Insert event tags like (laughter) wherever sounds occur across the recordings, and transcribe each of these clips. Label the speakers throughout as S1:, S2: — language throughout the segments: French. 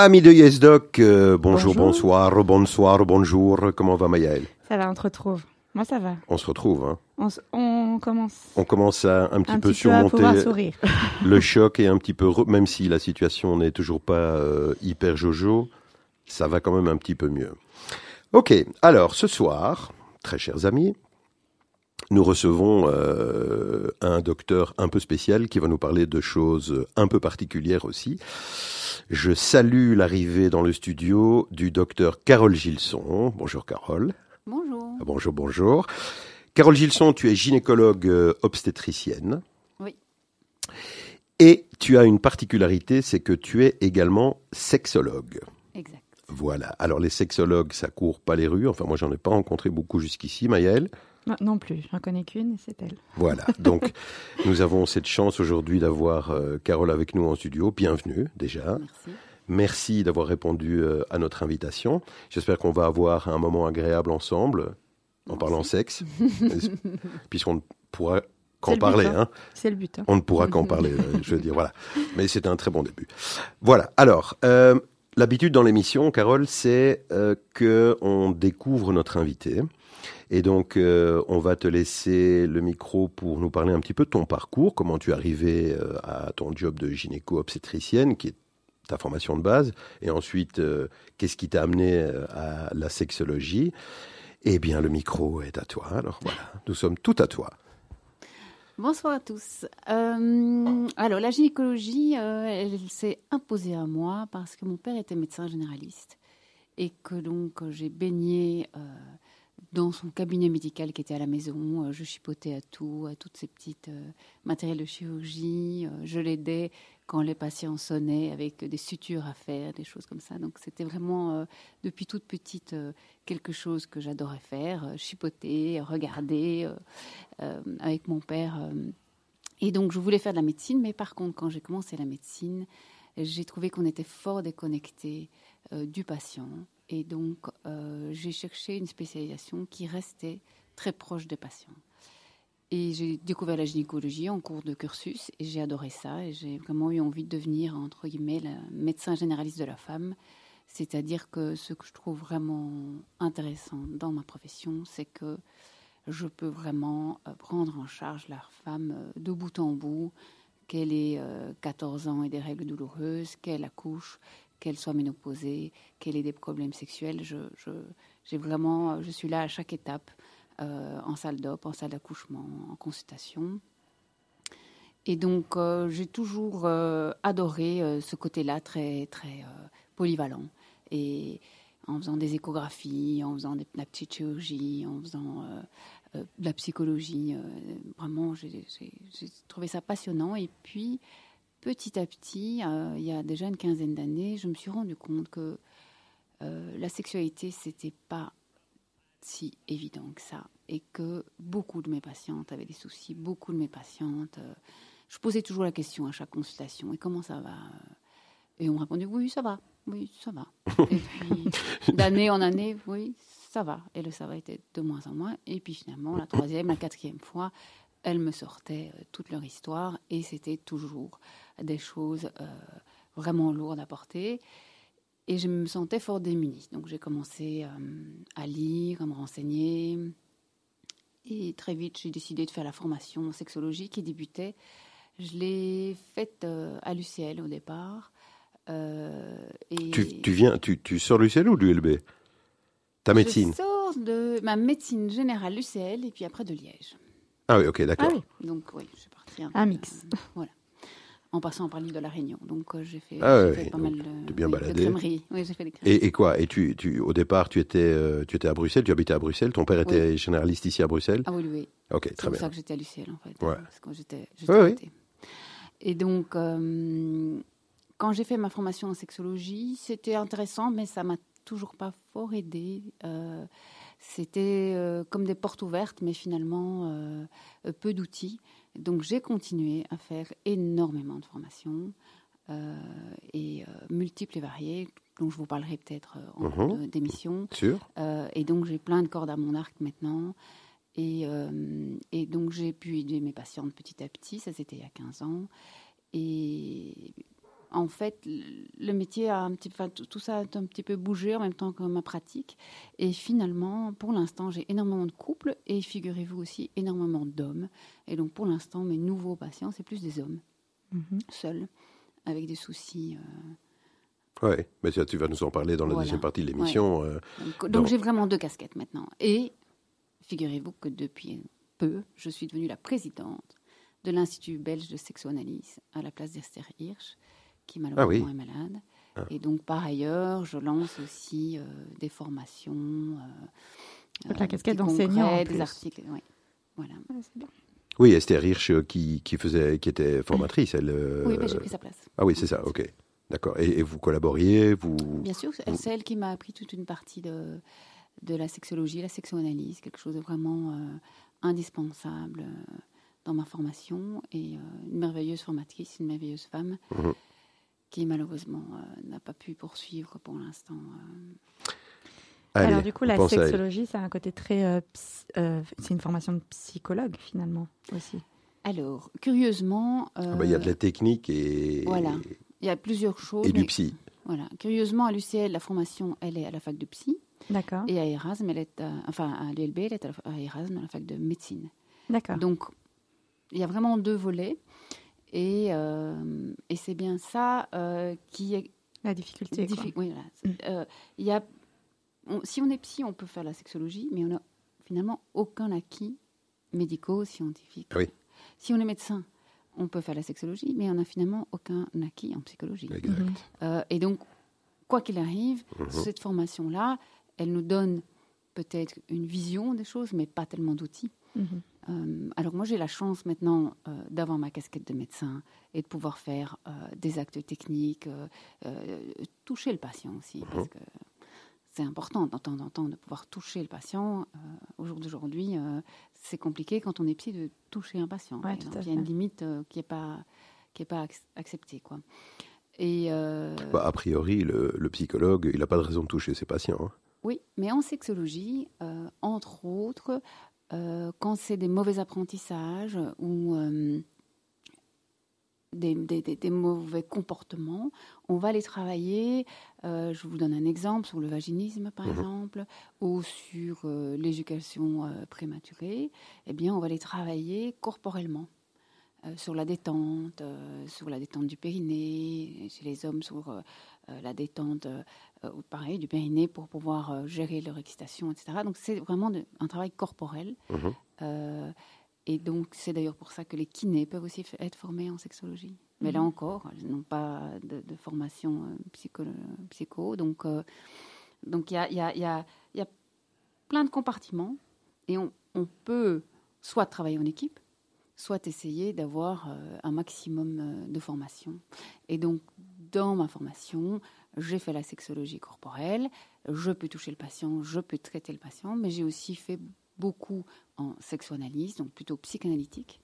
S1: Amis de YesDoc, euh, bonjour, bonsoir, bonsoir, bonjour. Comment va Mayaël
S2: Ça va, on te retrouve. Moi, ça va.
S1: On se retrouve. Hein.
S2: On, commence.
S1: On commence à un petit peu surmonter le (laughs) choc et un petit peu, même si la situation n'est toujours pas euh, hyper jojo, ça va quand même un petit peu mieux. Ok, alors ce soir, très chers amis, nous recevons euh, un docteur un peu spécial qui va nous parler de choses un peu particulières aussi. Je salue l'arrivée dans le studio du docteur Carole Gilson. Bonjour Carole.
S3: Bonjour.
S1: Ah, bonjour, bonjour. Carole Gilson, tu es gynécologue euh, obstétricienne.
S3: Oui.
S1: Et tu as une particularité, c'est que tu es également sexologue.
S3: Exact.
S1: Voilà. Alors les sexologues, ça court pas les rues. Enfin, moi, j'en ai pas rencontré beaucoup jusqu'ici, Maëlle.
S2: Non, plus, je n'en connais qu'une, c'est elle.
S1: Voilà, (laughs) donc nous avons cette chance aujourd'hui d'avoir euh, Carole avec nous en studio. Bienvenue déjà.
S3: Merci.
S1: Merci d'avoir répondu euh, à notre invitation. J'espère qu'on va avoir un moment agréable ensemble en parlant sexe, (laughs) puisqu'on ne pourra qu'en parler.
S2: Hein.
S1: hein.
S2: C'est le but. Hein.
S1: On ne pourra qu'en (laughs) parler, euh, je veux dire, voilà. Mais c'est un très bon début. Voilà, alors, euh, l'habitude dans l'émission, Carole, c'est que qu'on découvre notre invité. Et donc, on va te laisser le micro pour nous parler un petit peu de ton parcours, comment tu es arrivée à ton job de gynéco-obstétricienne, qui est ta formation de base, et ensuite, euh, qu'est-ce qui t'a amené euh, à la sexologie Eh bien, le micro est à toi. Alors voilà, nous sommes tout à toi.
S3: Bonsoir à tous. Euh, alors, la gynécologie, elle s'est imposée à moi parce que mon père était médecin généraliste et que donc j'ai baigné dans son cabinet médical qui était à la maison. je chipotais à tout, à toutes ces petites matériels de chirurgie. je l'aidais quand les patients sonnaient avec des sutures à faire, des choses comme ça. Donc c'était vraiment euh, depuis toute petite euh, quelque chose que j'adorais faire, euh, chipoter, regarder avec mon père. et donc je voulais faire de la médecine, mais par contre quand j'ai commencé la médecine, j'ai trouvé qu'on était fort déconnecté du patient. Et donc j'ai cherché une spécialisation qui restait très proche des patients. Et j'ai découvert la gynécologie en cours de cursus et j'ai adoré ça. Et j'ai vraiment eu envie de devenir, entre guillemets, le médecin généraliste de la femme. C'est-à-dire que ce que je trouve vraiment intéressant dans ma profession, c'est que je peux vraiment euh, prendre en charge la femme euh, de bout en bout, qu'elle ait 14 euh, ans et des règles douloureuses, qu'elle accouche, qu'elle soit ménopausée, qu'elle ait des problèmes sexuels. Je, je, vraiment, je suis là à chaque étape euh, en salle d'op, en salle d'accouchement, en consultation. Et donc, euh, j'ai toujours euh, adoré ce côté-là très, très polyvalent. Et en faisant des échographies, en faisant de la en faisant de la psychologie, vraiment, j'ai trouvé ça passionnant. Et puis, petit à petit, il y a déjà une quinzaine d'années, je me suis rendu compte que la sexualité, c'était pas si évident que ça et que beaucoup de mes patientes avaient des soucis, beaucoup de mes patientes. Euh, je posais toujours la question à chaque consultation et comment ça va Et on me répondait oui, ça va, oui, ça va. et (laughs) puis d'année en année, oui, ça va. Et le ça va était de moins en moins. Et puis finalement, la troisième, la quatrième fois, elles me sortaient euh, toute leur histoire et c'était toujours des choses euh, vraiment lourdes à porter. Et je me sentais fort démunie. Donc j'ai commencé euh, à lire, à me renseigner. Et très vite, j'ai décidé de faire la formation en sexologie qui débutait. Je l'ai faite euh, à l'UCL au départ.
S1: Euh, et tu, viens, tu, tu sors l'UCL ou l'ULB Ta médecine?
S3: Je sors de ma médecine générale l'UCL et puis après de Liège.
S1: Ah oui, ok, d'accord.
S3: Ah oui. Donc oui, je suis partie
S2: un, un mix.
S3: voilà en passant par l'île de la Réunion. Donc euh, j'ai fait,
S1: ah
S3: pas mal de,
S1: bien.
S3: Oui, j'ai fait des
S1: et, et, quoi? Et tu, tu, au départ, tu étais, euh, tu étais à Bruxelles, tu habitais à Bruxelles. Ton père était généraliste ici à Bruxelles?
S3: Ah oui, oui.
S1: Ok, très bien.
S3: C'est pour ça que j'étais à l'UCL en fait.
S1: Ouais.
S3: Parce que j'étais. Et donc, euh, quand j'ai fait ma formation en sexologie, c'était intéressant, mais ça m'a toujours pas fort aidé. C'était comme des portes ouvertes, mais finalement peu d'outils. Donc j'ai continué à faire énormément de formations euh, et euh, multiples et variées, dont je vous parlerai peut-être euh, en mhm. d'émission. et donc j'ai plein de cordes à mon arc maintenant. Et, et donc j'ai pu aider mes patientes petit à petit, ça c'était il y a 15 ans. Et en fait, le métier a un petit, enfin, tout ça a un petit peu bougé en même temps que ma pratique. Et finalement, pour l'instant, j'ai énormément de couples et figurez-vous aussi énormément d'hommes. Et donc, pour l'instant, mes nouveaux patients, c'est plus des hommes,
S2: Mhm.
S3: seuls, avec des soucis. euh,
S1: Oui, mais ça, tu vas nous en parler dans la
S3: Voilà.
S1: deuxième partie de l'émission. euh,
S3: Donc,
S1: Donc-
S3: donc j'ai vraiment deux casquettes maintenant. Et figurez-vous que depuis peu, je suis devenue la présidente de l'Institut belge de sexoanalyse à la place d'Esther Hirsch, qui malheureusement
S1: oui.
S3: est malade.
S1: Ah.
S3: Et donc par ailleurs, je lance aussi euh, des formations. euh,
S2: Donc la
S3: euh,
S2: casquette
S3: des
S2: d'enseignant,
S3: des articles. ouais. Voilà.
S2: Ah, bien.
S1: Oui, Esther Hirsch euh, qui, qui, faisait, qui était formatrice. Elle, euh,
S3: Oui, ben, j'ai pris sa place.
S1: Ah oui, c'est ça, ok. D'accord. Et, et vous collaboriez vous...
S3: Bien sûr, c'est c'est elle qui m'a appris toute une partie de, de la sexologie, la sexoanalyse, quelque chose de vraiment euh, indispensable euh, dans ma formation. Et euh, une merveilleuse formatrice, une merveilleuse femme,
S1: Mhm.
S3: Qui malheureusement euh, n'a pas pu poursuivre pour l'instant. euh.
S2: Alors du coup, la sexologie, c'est un côté très... euh, euh, c'est une formation de psychologue, finalement, aussi.
S3: Alors, curieusement,
S1: Ah bah, Il y a de la technique et,
S3: Voilà. il y a plusieurs choses.
S1: et du psy.
S3: Voilà. Curieusement, à l'UCL, la formation, elle est à la fac de psy.
S2: D'accord.
S3: Et à Erasme, elle est à, enfin, à l'ULB, elle est à, la- à Erasme, à la fac de médecine.
S2: D'accord.
S3: Donc, il y a vraiment deux volets. Et, euh, et c'est bien ça euh, qui est
S2: La difficulté.
S3: Oui, voilà.
S2: Mm.
S3: Euh, il y a, on- si on est psy, on peut faire la sexologie, mais on n'a finalement aucun acquis médico-scientifique.
S1: Oui.
S3: Si on est médecin, on peut faire la sexologie, mais on n'a finalement aucun acquis en psychologie.
S1: Exact.
S2: Mhm.
S3: Euh, et donc, quoi qu'il arrive,
S1: Mhm.
S3: cette formation-là, elle nous donne peut-être une vision des choses, mais pas tellement d'outils.
S2: Mhm.
S3: Euh, alors moi j'ai la chance maintenant euh, d'avoir ma casquette de médecin et de pouvoir faire euh, des actes techniques, euh, euh, toucher le patient aussi, parce que c'est important de temps en temps de pouvoir toucher le patient. Euh, au jour d'aujourd'hui, euh, c'est compliqué quand on est psy de toucher un patient. par
S2: Ouais, tout
S3: exemple.
S2: à
S3: Il y a une limite euh, qui n'est pas, qui est pas ac- acceptée. Quoi. Et, euh,
S1: Bah, a priori, le, le psychologue, il n'a pas de raison de toucher ses patients. hein.
S3: Oui, mais en sexologie, euh, entre autres, euh, quand c'est des mauvais apprentissages ou euh, des, des- des- des mauvais comportements, on va les travailler. euh, je vous donne un exemple sur le vaginisme, par
S1: Mhm.
S3: exemple, ou sur l'éducation prématurée. Eh bien, on va les travailler corporellement. euh, sur la détente, euh, sur la détente du périnée, chez les hommes sur euh, la détente euh, euh, pareil, du périnée pour pouvoir euh, gérer leur excitation, etc. Donc c'est vraiment de- un travail corporel.
S1: Mhm.
S3: Euh, et donc c'est d'ailleurs pour ça que les kinés peuvent aussi être formés en sexologie. Mais là
S2: Mhm.
S3: encore, ils n'ont pas de, de formation euh, psycho, psycho. Donc euh, donc il y a, il y, a, il y, a, y a plein de compartiments et on, on peut soit travailler en équipe, soit essayer d'avoir euh, un maximum euh, de formation. Et donc, dans ma formation, j'ai fait la sexologie corporelle, je peux toucher le patient, je peux traiter le patient, mais j'ai aussi fait beaucoup en sexoanalyse, donc plutôt psychanalytique.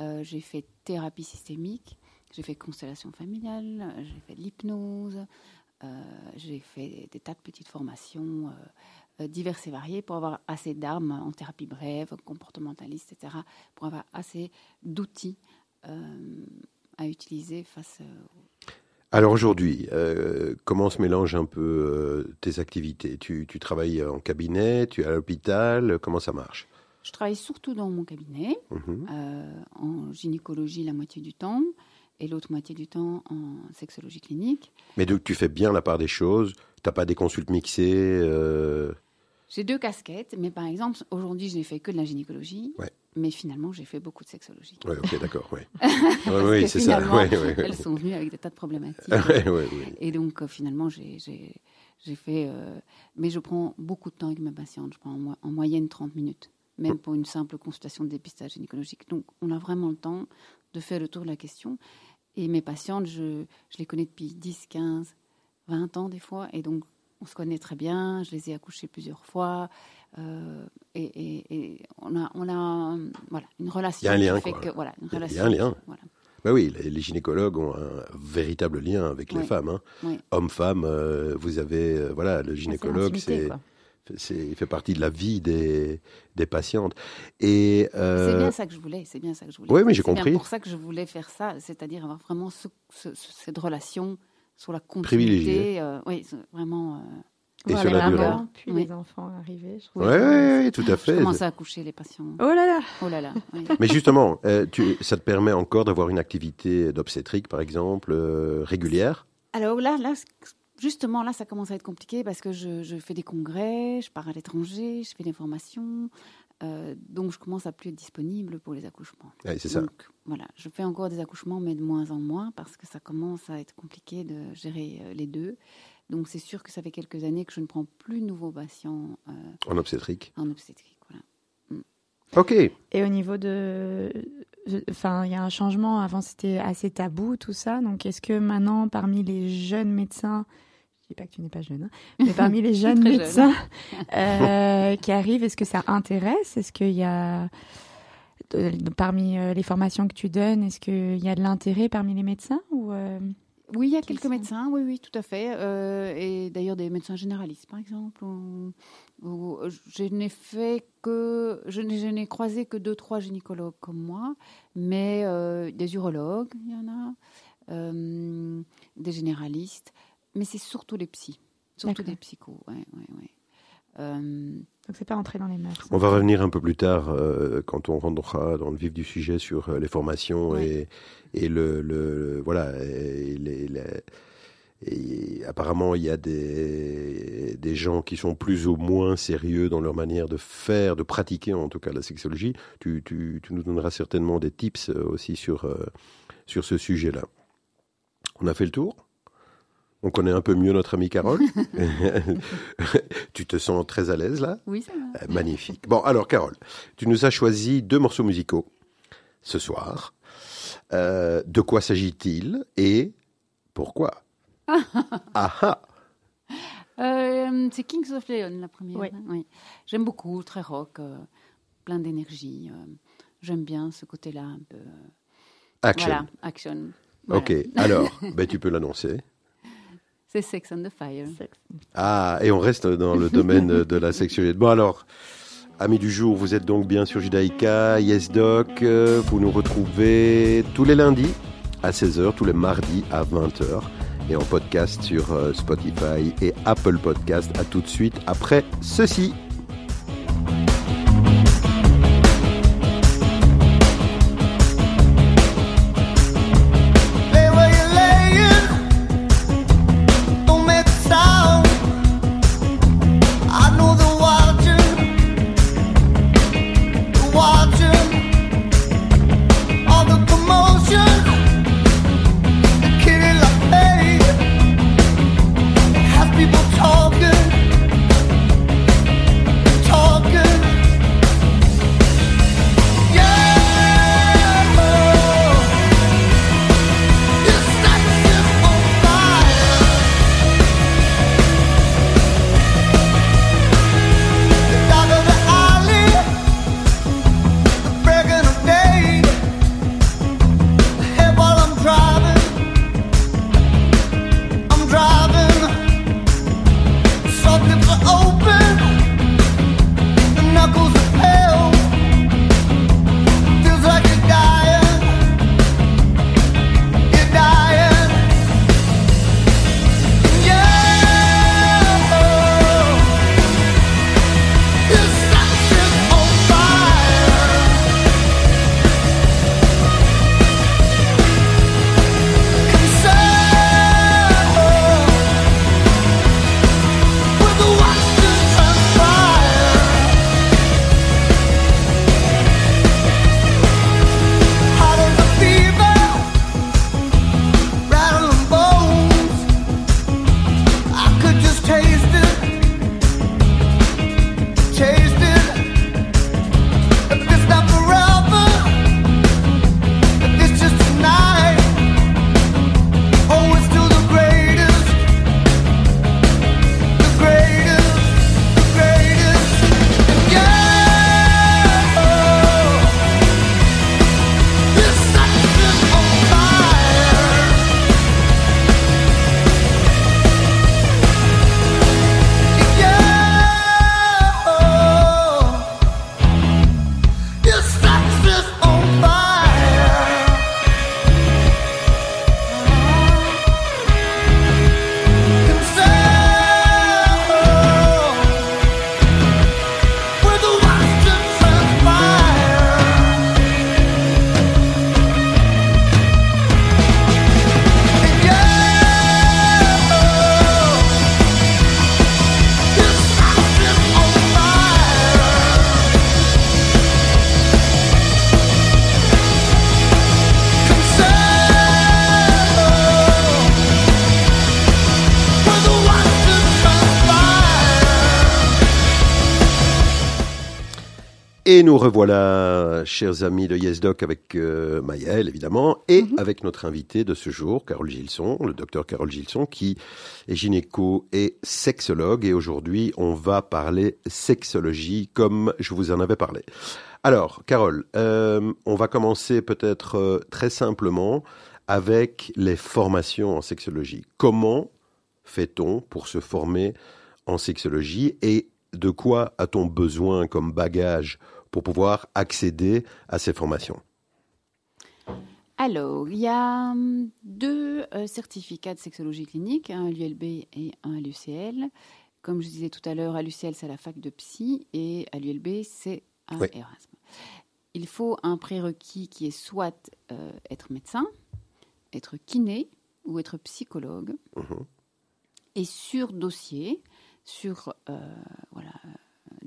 S3: Euh, j'ai fait thérapie systémique, j'ai fait constellation familiale, j'ai fait de l'hypnose, euh, j'ai fait des tas de petites formations euh, diverses et variées pour avoir assez d'armes en thérapie brève, comportementaliste, etc., pour avoir assez d'outils à utiliser face euh,
S1: Alors aujourd'hui, euh, comment se mélangent un peu euh, tes activités? Tu, tu travailles en cabinet, tu es à l'hôpital, comment ça marche?
S3: Je travaille surtout dans mon cabinet,
S1: Mhm.
S3: euh, en gynécologie la moitié du temps, et l'autre moitié du temps en sexologie clinique.
S1: Mais donc tu fais bien la part des choses, tu n'as pas des consultes mixées
S3: J'ai deux casquettes, mais par exemple, aujourd'hui, je n'ai fait que de la gynécologie,
S1: Ouais.
S3: mais finalement, j'ai fait beaucoup de sexologie.
S1: Ouais, ok, d'accord, (laughs) oui, c'est ça. ouais, ouais.
S3: Elles sont venues avec des tas de problématiques. (laughs) Et donc, euh, finalement, j'ai fait. euh, mais je prends beaucoup de temps avec mes patientes. Je prends en, mo- en moyenne 30 minutes, même pour une simple consultation de dépistage gynécologique. Donc, on a vraiment le temps de faire le tour de la question. Et mes patientes, je, je les connais depuis 10, 15, 20 ans des fois. Et donc, on se connaît très bien. Je les ai accouchées plusieurs fois. euh, et, et- et on a, on a voilà, une relation.
S1: Il y a un lien,
S3: fait
S1: quoi.
S3: que- voilà, une
S1: Il y a- y un lien.
S3: voilà.
S1: Bah oui, les, les gynécologues ont un véritable lien avec les femmes. Hein.
S3: Ouais.
S1: Homme-femme, euh, vous avez, euh, voilà, le gynécologue, c'est c'est, il fait partie de la vie des, des patientes. Et euh,
S3: C'est bien ça que je voulais, c'est bien ça que je voulais.
S1: Oui, mais j'ai
S3: C'est
S1: compris.
S3: pour ça que je voulais faire ça, c'est-à-dire avoir vraiment ce- ce- ce- cette relation sur la continuité. euh, oui, vraiment. euh,
S1: Et sur la durée.
S2: puis
S3: Oui.
S2: les enfants arriver. je
S1: ouais,
S2: trouve
S1: ouais, tout à
S3: je
S1: fait.
S3: commence à accoucher les patients.
S2: Oh là là
S3: Oh là là. oui. (laughs)
S1: Mais justement, euh, tu, ça te permet encore d'avoir une activité d'obstétrique, par exemple, euh, régulière?
S3: Alors là, là, justement, là, ça commence à être compliqué parce que je, je fais des congrès, je pars à l'étranger, je fais des formations. Euh, donc, je commence à plus être disponible pour les accouchements.
S1: Ouais, c'est ça.
S3: Donc, voilà, je fais encore des accouchements, mais de moins en moins parce que ça commence à être compliqué de gérer euh, les deux. Donc, c'est sûr que ça fait quelques années que je ne prends plus de nouveaux patients euh,
S1: En obstétrique.
S3: en obstétrique. Voilà.
S1: Ok.
S2: Et au niveau de. Enfin, il y a un changement. Avant, c'était assez tabou, tout ça. Donc, est-ce que maintenant, parmi les jeunes médecins. Dis pas que tu n'es pas jeune, hein, mais parmi les (laughs) jeunes
S3: jeune.
S2: médecins euh, qui arrivent, est-ce que ça intéresse? Est-ce qu'il y a. de- parmi euh, les formations que tu donnes, est-ce qu'il y a de l'intérêt parmi les médecins ou euh,
S3: Oui, il y a quelques médecins, oui, oui, tout à fait. euh, et d'ailleurs des médecins généralistes, par exemple. où- où je n'ai fait que. Je n'ai, je n'ai croisé que deux, trois gynécologues comme moi, mais euh, des urologues, il y en a, euh, des généralistes, mais c'est surtout les psys, surtout des psychos, ouais, ouais, ouais. Euh,
S2: Donc, c'est pas entré dans les mœurs.
S1: On va revenir un peu plus tard euh, quand on rentrera dans le vif du sujet sur euh, les formations
S3: Ouais.
S1: et, et le, le- voilà et les- les- et apparemment il y a des, des gens qui sont plus ou moins sérieux dans leur manière de faire, de pratiquer en tout cas la sexologie. Tu, tu- tu nous donneras certainement des tips aussi sur, euh, sur ce sujet-là. On a fait le tour? On connaît un peu mieux notre amie Carole. (laughs) (laughs) tu te sens très à l'aise là
S3: oui, ça va.
S1: euh, Magnifique. Bon, alors, Carole, tu nous as choisi deux morceaux musicaux ce soir. Euh, de quoi s'agit-il et pourquoi (laughs) Ah ah
S3: Euh, c'est Kings of Leon, la première.
S2: Oui.
S3: hein, oui. J'aime beaucoup, très rock, euh, plein d'énergie. euh, J'aime bien ce côté-là un peu.
S1: Action.
S3: Voilà, action. Voilà.
S1: Ok, alors, ben, tu peux l'annoncer.
S3: C'est Sex on the Fire.
S1: Ah, et on reste dans le domaine de, (laughs) de la sexualité. Bon, alors, amis du jour, vous êtes donc bien sur Judaïka, Yes Doc. euh, Vous nous retrouvez tous les lundis à 16h, tous les mardis à 20h. Et en podcast sur euh, Spotify et Apple Podcast. À tout de suite après ceci. Revoilà, chers amis de YesDoc, avec euh, Maëlle, évidemment, et
S3: Mhm.
S1: avec notre invité de ce jour, Carole Gilson, le docteur Carole Gilson, qui est gynéco et sexologue. Et aujourd'hui, on va parler sexologie, comme je vous en avais parlé. Alors, Carole, euh, on va commencer peut-être euh, très simplement avec les formations en sexologie. Comment fait-on pour se former en sexologie et de quoi a-t-on besoin comme bagage pour pouvoir accéder à ces formations
S3: Alors, il y a hum, deux euh, certificats de sexologie clinique, un à l'ULB et un à l'UCL. Comme je disais tout à l'heure, à l'UCL, c'est la fac de psy et à l'ULB, c'est à
S1: Oui.
S3: Erasme. Il faut un prérequis qui est soit euh, être médecin, être kiné ou être psychologue.
S1: Mhm.
S3: Et sur dossier, sur euh, voilà,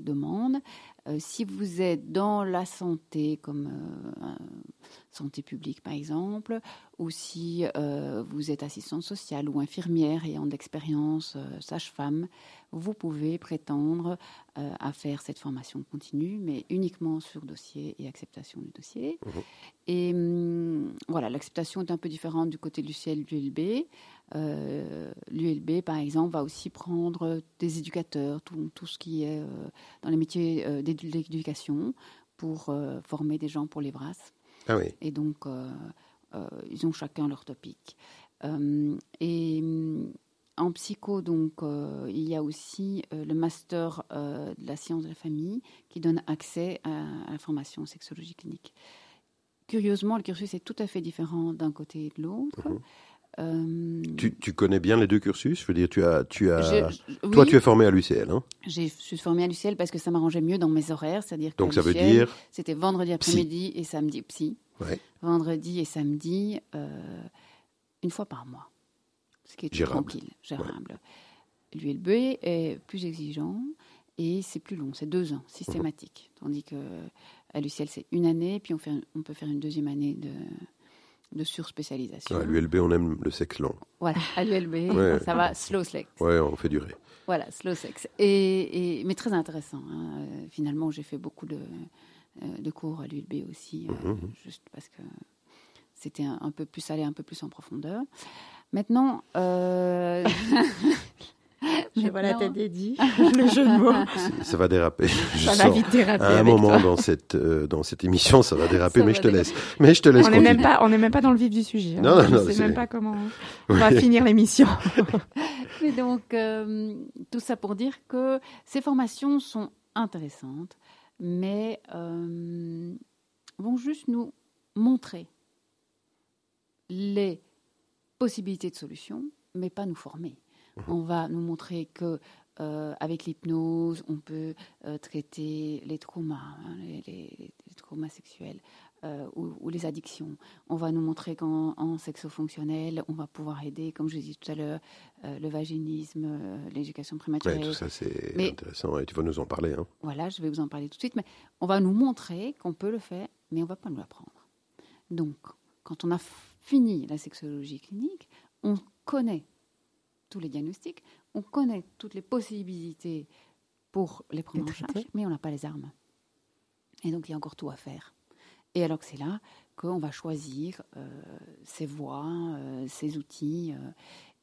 S3: demande, euh, si vous êtes dans la santé, comme euh, santé publique par exemple, ou si euh, vous êtes assistante sociale ou infirmière ayant d'expérience, euh, sage-femme, vous pouvez prétendre euh, à faire cette formation continue, mais uniquement sur dossier et acceptation du dossier.
S1: Mhm.
S3: Et hum, voilà, l'acceptation est un peu différente du côté du ciel de l'ULB. L'ULB, par exemple, va aussi prendre des éducateurs, tout, tout ce qui est dans les métiers d'édu- d'éducation, pour former des gens pour les brasses.
S1: Ah oui.
S3: Et donc, euh, euh, ils ont chacun leur topic. Euh, et en psycho, donc, euh, il y a aussi euh, le master euh, de la science de la famille qui donne accès à, à la formation en sexologie clinique. Curieusement, le cursus est tout à fait différent d'un côté et de l'autre.
S1: Mhm.
S3: Euh,
S1: Tu, tu connais bien les deux cursus? Je veux dire, tu as, tu as,
S3: je- je-
S1: toi,
S3: oui,
S1: tu es formé à l'UCL, hein?
S3: J'ai- je suis formée à l'UCL parce que ça m'arrangeait mieux dans mes horaires, c'est-à-dire
S1: donc
S3: qu'à
S1: ça veut dire.
S3: C'était vendredi après-midi et samedi psy.
S1: Ouais.
S3: Vendredi et samedi, euh, une fois par mois. Ce qui est
S1: Gérable.
S3: tranquille, gérable. L'ULB est plus exigeant et c'est plus long, c'est deux ans, systématique. Tandis que à l'UCL, c'est une année, puis on, fait, on peut faire une deuxième année de, de surspécialisation.
S1: À l'ULB, on aime le sexe lent.
S3: Voilà, à l'ULB, (laughs)
S1: Ouais.
S3: ça va slow sex.
S1: Ouais, on fait durer.
S3: Voilà, slow sex. Et, et- mais très intéressant. hein. Euh, Finalement, j'ai fait beaucoup de, euh, de cours à l'ULB aussi, euh,
S1: Mhm.
S3: juste parce que c'était un, un peu plus aller un peu plus en profondeur. Maintenant, euh, (laughs)
S2: Je vois la tête d'Eddie, le jeu de mots.
S1: Ça va déraper. Je
S2: Ça va
S1: sens.
S2: vite déraper.
S1: À un
S2: avec
S1: moment
S2: toi.
S1: dans cette, euh, dans cette émission, ça va déraper,
S3: Ça
S1: mais
S3: va
S1: je te laisse. Mais je te laisse
S2: On n'est même pas, on n'est même pas dans le vif du sujet. hein.
S1: Non, non,
S2: Je
S1: non,
S2: sais
S1: c'est-
S2: même pas comment on va finir l'émission. (laughs)
S3: mais donc, euh, tout ça pour dire que ces formations sont intéressantes, mais euh, vont juste nous montrer les possibilités de solutions, mais pas nous former. On va nous montrer que euh, avec l'hypnose, on peut euh, traiter les traumas, hein, les, les- les traumas sexuels euh, ou, ou les addictions. On va nous montrer qu'en en sexo-fonctionnel, on va pouvoir aider, comme je disais tout à l'heure, le vaginisme, l'éducation prématurée.
S1: Ouais, tout ça, c'est intéressant et tu vas nous en parler. Hein.
S3: Voilà, je vais vous en parler tout de suite, mais on va nous montrer qu'on peut le faire, mais on ne va pas nous l'apprendre. Donc, quand on a fini la sexologie clinique, on connaît tous les diagnostics, on connaît toutes les possibilités pour les prendre
S2: Les
S3: en charge, mais on n'a pas les armes. Et donc, il y a encore tout à faire. Et alors que c'est là qu'on va choisir euh, ses voies, euh, ses outils. euh,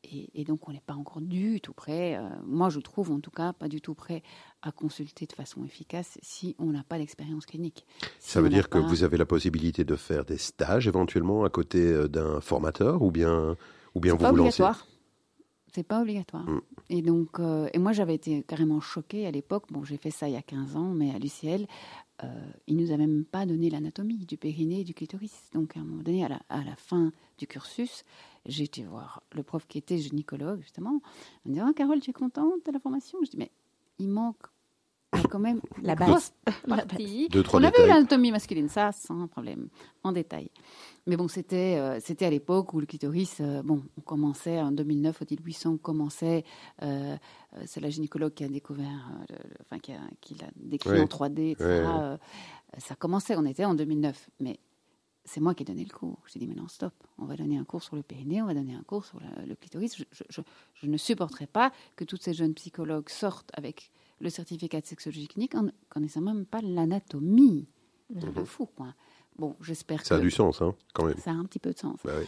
S3: et, et donc, on n'est pas encore du tout prêt, euh, moi je trouve en tout cas, pas du tout prêt à consulter de façon efficace si on n'a pas d'expérience clinique. Si
S1: Ça veut dire que
S3: pas-
S1: vous avez la possibilité de faire des stages éventuellement à côté euh, d'un formateur ou bien, ou bien vous
S3: pas
S1: vous lancez.
S3: C'est pas obligatoire.
S1: Mm.
S3: Et donc, euh, et moi j'avais été carrément choquée à l'époque. Bon, j'ai fait ça il y a 15 ans, mais à l'UCL, euh, il nous a même pas donné l'anatomie du périnée et du clitoris. Donc à un moment donné, à la, à la fin du cursus, j'ai été voir le prof qui était gynécologue justement. Il me dit, ah, Carole, tu es contente de la formation? Je dis, mais il manque a quand même
S2: La base.
S3: partie. (laughs)
S1: Deux, trois
S3: On avait eu l'anatomie masculine, ça sans problème, en détail. Mais bon, c'était euh, c'était à l'époque où le clitoris, euh, bon, on commençait en 2009, Odile Buisson on commençait, euh, c'est la gynécologue qui a découvert, le- le- enfin qui l'a décrit
S1: Ouais.
S3: en 3D, etc.
S1: Ouais,
S3: ça commençait, on était en 2009, mais c'est moi qui ai donné le cours. J'ai dit, mais non, stop, on va donner un cours sur le périnée, on va donner un cours sur le, le clitoris. Je, je- je- je ne supporterai pas que toutes ces jeunes psychologues sortent avec le certificat de sexologie clinique en ne connaissant même pas l'anatomie.
S1: Mhm.
S3: C'est un peu fou, quoi. Bon, j'espère que
S1: Ça a du sens, hein, quand même.
S3: ça a un petit peu de sens.
S1: Bah oui.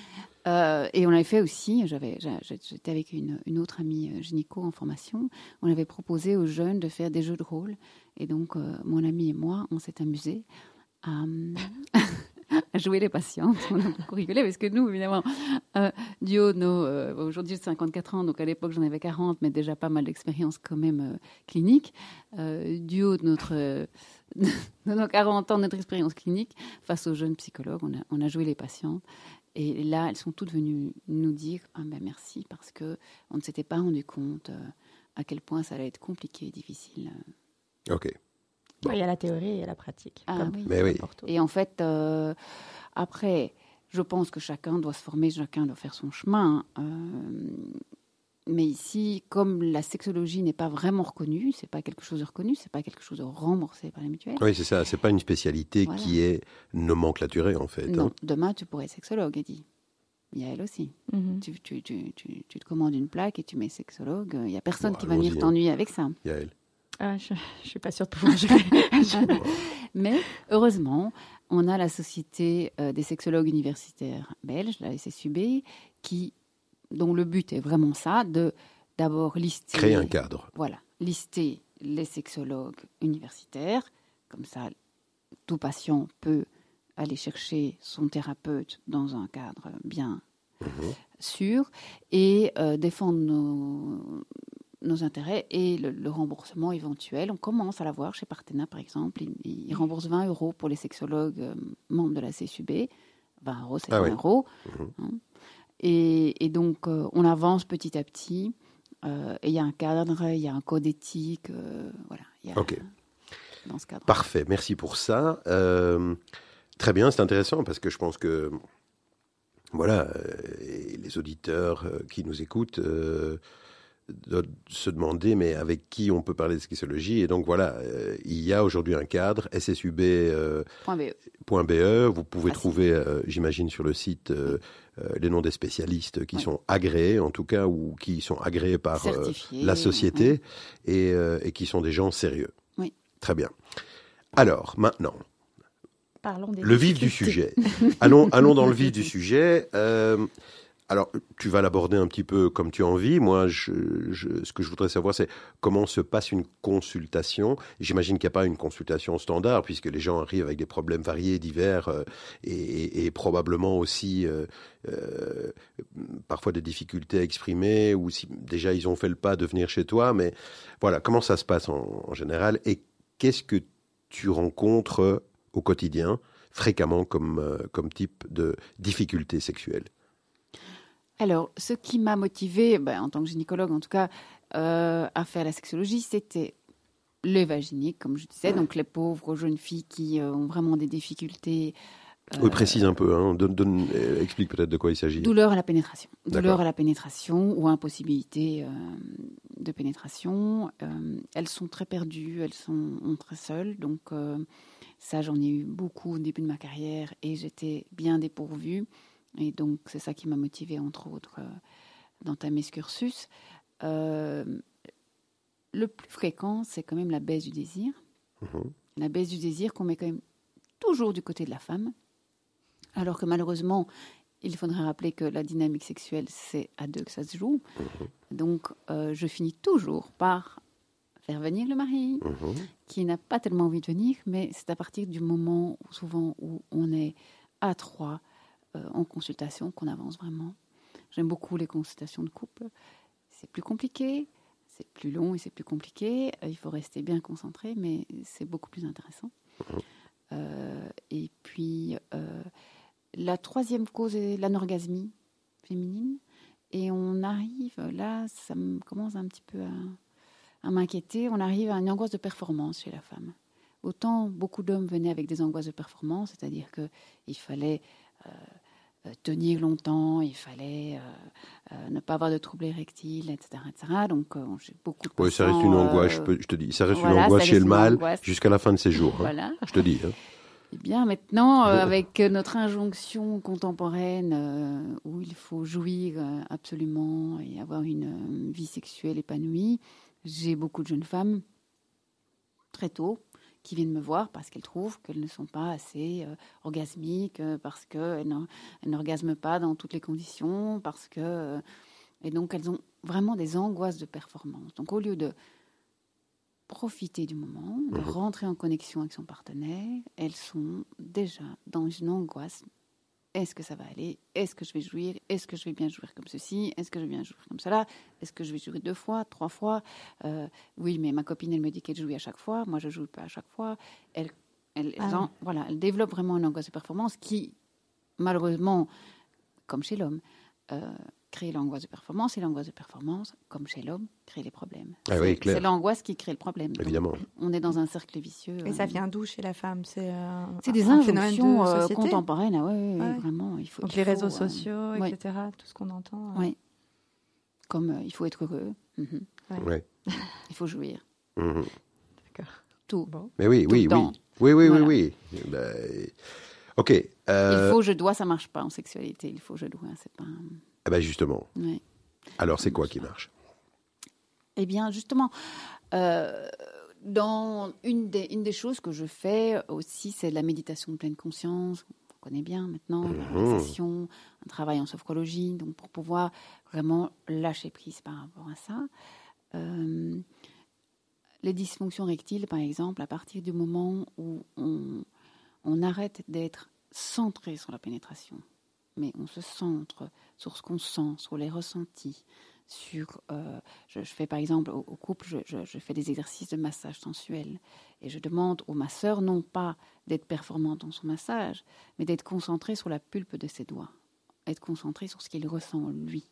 S3: Euh, et on avait fait aussi, j'avais, j'a- j'a- j'étais avec une, une autre amie euh, gynéco en formation, on avait proposé aux jeunes de faire des jeux de rôle. Et donc, euh, mon ami et moi, on s'est amusés à (laughs) jouer les patientes. (laughs) On a beaucoup rigolé parce que nous, évidemment, euh, du haut de nos. euh, aujourd'hui, j'ai 54 ans, donc à l'époque, j'en avais 40, mais déjà pas mal d'expérience quand même euh, clinique. Euh, du haut de notre. (laughs) de nos 40 ans, notre expérience clinique, face aux jeunes psychologues, on a, joué les patientes. Et là, elles sont toutes venues nous dire ah ben merci parce que on ne s'était pas rendu compte à quel point ça allait être compliqué et difficile.
S1: Ok.
S2: Il y a la théorie et la pratique.
S3: Ah
S2: comme
S3: oui.
S1: Mais oui.
S3: Et en fait, euh, après, je pense que chacun doit se former, chacun doit faire son chemin. euh, mais ici, comme la sexologie n'est pas vraiment reconnue, c'est pas quelque chose de reconnu, c'est pas quelque chose de remboursé par les mutuelles.
S1: Oui, c'est ça. C'est pas une spécialité
S3: Voilà.
S1: qui est nomenclaturée, en fait.
S3: Non,
S1: hein.
S3: demain tu pourrais être sexologue, Eddie. Il y a elle aussi.
S2: Mhm.
S3: Tu, tu, tu, tu, tu te commandes une plaque et tu mets sexologue. Il n'y a personne
S1: Bon,
S3: qui va venir
S1: hein.
S3: t'ennuyer avec ça.
S1: Yael.
S2: Ah, je, je suis pas sûre de pouvoir gérer. (laughs)
S3: Mais heureusement, on a la Société euh, des sexologues universitaires belges, la SSUB, qui, dont le but est vraiment ça, de d'abord lister,
S1: Créer un cadre.
S3: voilà, lister les sexologues universitaires, comme ça, tout patient peut aller chercher son thérapeute dans un cadre bien sûr et euh, défendre nos, nos intérêts et le, le remboursement éventuel. On commence à l'avoir chez Partena, par exemple. Ils, ils remboursent 20 euros pour les sexologues euh, membres de la CSUB. 20 euros, c'est
S1: Ah
S3: 20
S1: oui.
S3: euros.
S1: Mhm.
S3: hein. Et, et donc, euh, on avance petit à petit. euh, et il y a un cadre, il y a un code éthique. voilà. il y a-
S1: Ok.
S3: Dans ce cadre.
S1: Parfait, merci pour ça. Très bien, c'est intéressant parce que je pense que voilà, et les auditeurs qui nous écoutent doivent se demander mais avec qui on peut parler de sexologie et donc voilà, euh, il y a aujourd'hui un cadre ssub.be, euh,
S3: Point BE.
S1: vous pouvez trouver, euh, j'imagine, sur le site euh, euh, les noms des spécialistes qui
S3: Oui.
S1: sont agréés en tout cas ou qui sont agréés par euh, la société et, euh, et qui sont des gens sérieux.
S3: Oui.
S1: Très bien. Alors, maintenant,
S2: Parlons des
S1: le vif du sujet. (laughs) allons, allons dans le vif du sujet. Alors, tu vas l'aborder un petit peu comme tu as envie. Moi, ce que je voudrais savoir, c'est comment se passe une consultation. J'imagine qu'il n'y a pas une consultation standard, puisque les gens arrivent avec des problèmes variés, divers, euh, et, probablement aussi euh, euh, parfois des difficultés à exprimer, ou si déjà ils ont fait le pas de venir chez toi. Mais voilà, comment ça se passe en, général, et qu'est-ce que tu rencontres au quotidien, fréquemment, comme type de difficulté sexuelle
S3: Alors, ce qui m'a motivée, ben, en tant que gynécologue en tout cas, euh, à faire la sexologie, c'était les vaginiques, comme je disais, donc les pauvres jeunes filles qui euh, ont vraiment des difficultés. euh,
S1: Oui, précise un peu, hein, donne- donne- explique peut-être de quoi il s'agit.
S3: Douleur à la pénétration. Douleur à la pénétration ou impossibilité de pénétration. Elles sont très perdues, elles sont très seules. Donc, ça, j'en ai eu beaucoup au début de ma carrière et j'étais bien dépourvue. Et donc, c'est ça qui m'a motivée, entre autres, euh, d'entamer ce cursus. Euh, le plus fréquent, c'est quand même la baisse du désir.
S1: Mhm.
S3: La baisse du désir qu'on met quand même toujours du côté de la femme. Alors que malheureusement, il faudrait rappeler que la dynamique sexuelle, c'est à deux que ça se joue. Donc, euh, je finis toujours par faire venir le mari,
S1: Mhm.
S3: qui n'a pas tellement envie de venir, mais c'est à partir du moment, où, souvent, où on est à trois en consultation qu'on avance vraiment. J'aime beaucoup les consultations de couple. C'est plus compliqué, c'est plus long et c'est plus compliqué. Euh, il faut rester bien concentré, mais c'est beaucoup plus intéressant. Euh, et puis, euh, la troisième cause est l'anorgasmie féminine. Et on arrive, là, ça me commence un petit peu à, à m'inquiéter. On arrive à une angoisse de performance chez la femme. Autant beaucoup d'hommes venaient avec des angoisses de performance, c'est-à-dire qu'il fallait euh, euh, tenir longtemps, il fallait euh, euh, ne pas avoir de troubles érectiles, etc. etc. Donc, euh, j'ai beaucoup de
S1: Ouais, ça reste une angoisse, je,
S3: euh,
S1: peux- je te dis. Ça reste
S3: voilà,
S1: une angoisse chez le mâle jusqu'à la fin de ses jours. hein.
S3: Voilà.
S1: Je te dis. hein. (laughs)
S3: Eh bien, maintenant, euh, avec euh, notre injonction contemporaine euh, où il faut jouir euh, absolument et avoir une euh, vie sexuelle épanouie, j'ai beaucoup de jeunes femmes très tôt, qui viennent me voir parce qu'elles trouvent qu'elles ne sont pas assez euh, orgasmiques, euh, parce qu'elles n'or- elles n'orgasment pas dans toutes les conditions, parce que... euh, et donc, elles ont vraiment des angoisses de performance. Donc, au lieu de profiter du moment, de
S1: Mhm.
S3: rentrer en connexion avec son partenaire, elles sont déjà dans une angoisse. Est-ce que ça va aller? Est-ce que je vais jouir? Est-ce que je vais bien jouir comme ceci? Est-ce que je vais bien jouir comme cela? Est-ce que je vais jouer deux fois, trois fois? Euh, Oui, mais ma copine, elle me dit qu'elle joue à chaque fois. Moi, je joue pas à chaque fois. Elle, elle,
S2: Ah
S3: en- voilà, elle développe vraiment une angoisse de performance qui, malheureusement, comme chez l'homme, euh, crée l'angoisse de performance et l'angoisse de performance, comme chez l'homme, crée les problèmes.
S1: Ah
S3: C'est-
S1: oui, clair.
S3: C'est l'angoisse qui crée le problème. Donc, on est dans un cercle vicieux.
S2: Et ça
S3: euh,
S2: vient d'où chez la femme? C'est euh,
S3: C'est des injonctions
S2: de
S3: euh, contemporaines. Ah ouais, ouais, ouais,
S2: Ouais.
S3: vraiment. Il faut,
S2: Donc
S3: il
S2: les
S3: faut,
S2: réseaux
S3: euh,
S2: sociaux,
S3: ouais.
S2: etc., tout ce qu'on entend. euh,
S3: ouais. Comme euh, il faut être heureux.
S1: Ouais.
S3: il faut jouir.
S1: Mhm.
S2: D'accord.
S3: Tout.
S2: Bon.
S1: Mais oui,
S3: Tout
S1: oui, oui. Oui, oui,
S3: Voilà.
S1: oui, oui. Ben, ok. euh,
S3: Il faut, je dois, ça marche pas en sexualité. Il faut, je dois, c'est pas.
S1: eh ben justement.
S3: Ouais.
S1: Alors, c'est quoi qui marche?
S3: Eh bien, justement, euh, dans une des, une des choses que je fais aussi, c'est la méditation de pleine conscience. On connaît bien maintenant, la
S1: Mhm.
S3: relaxation, un travail en sophrologie, donc pour pouvoir vraiment lâcher prise par rapport à ça. Euh, les dysfonctions rectiles, par exemple, à partir du moment où on, on arrête d'être centré sur la pénétration, mais on se centre sur ce qu'on sent, sur les ressentis, sur... euh, je, fais par exemple au, couple, je, fais des exercices de massage sensuel et je demande au masseur non pas d'être performant dans son massage, mais d'être concentré sur la pulpe de ses doigts, être concentré sur ce qu'il ressent lui.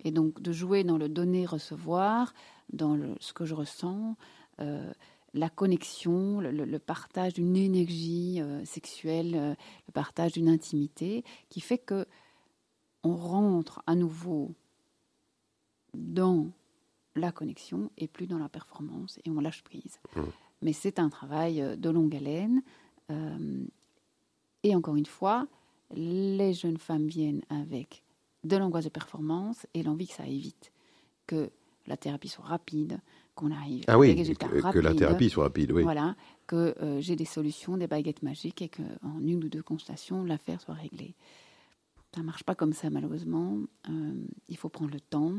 S3: Et donc de jouer dans le donner-recevoir, dans ce que je ressens, euh, la connexion, le, le- le partage d'une énergie euh, sexuelle, euh, le partage d'une intimité, qui fait que on rentre à nouveau dans la connexion et plus dans la performance et on lâche prise.
S1: Mmh.
S3: Mais c'est un travail euh, de longue haleine. euh, et encore une fois, les jeunes femmes viennent avec de l'angoisse de performance et l'envie que ça aille vite, que la thérapie soit rapide, qu'on arrive
S1: Ah
S3: à
S1: oui,
S3: des
S1: que,
S3: résultats
S1: que la
S3: rapides.
S1: thérapie soit rapide, oui.
S3: Voilà, que euh, j'ai des solutions, des baguettes magiques et qu'en une ou deux consultations, l'affaire soit réglée. Ça ne marche pas comme ça, malheureusement. Euh, il faut prendre le temps.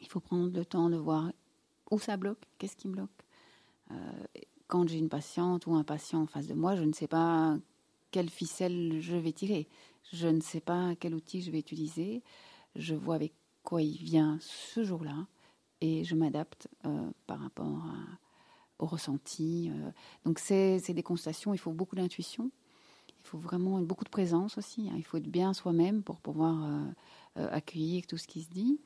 S3: Il faut prendre le temps de voir où ça bloque, qu'est-ce qui me bloque. Euh, quand j'ai une patiente ou un patient en face de moi, je ne sais pas quelle ficelle je vais tirer. Je ne sais pas quel outil je vais utiliser. Je vois avec quoi il vient ce jour-là et je m'adapte euh, par rapport à, au ressenti. euh. Donc, c'est des constatations. Il faut beaucoup d'intuition. Il faut vraiment beaucoup de présence aussi. hein. Il faut être bien soi-même pour pouvoir euh, accueillir tout ce qui se dit.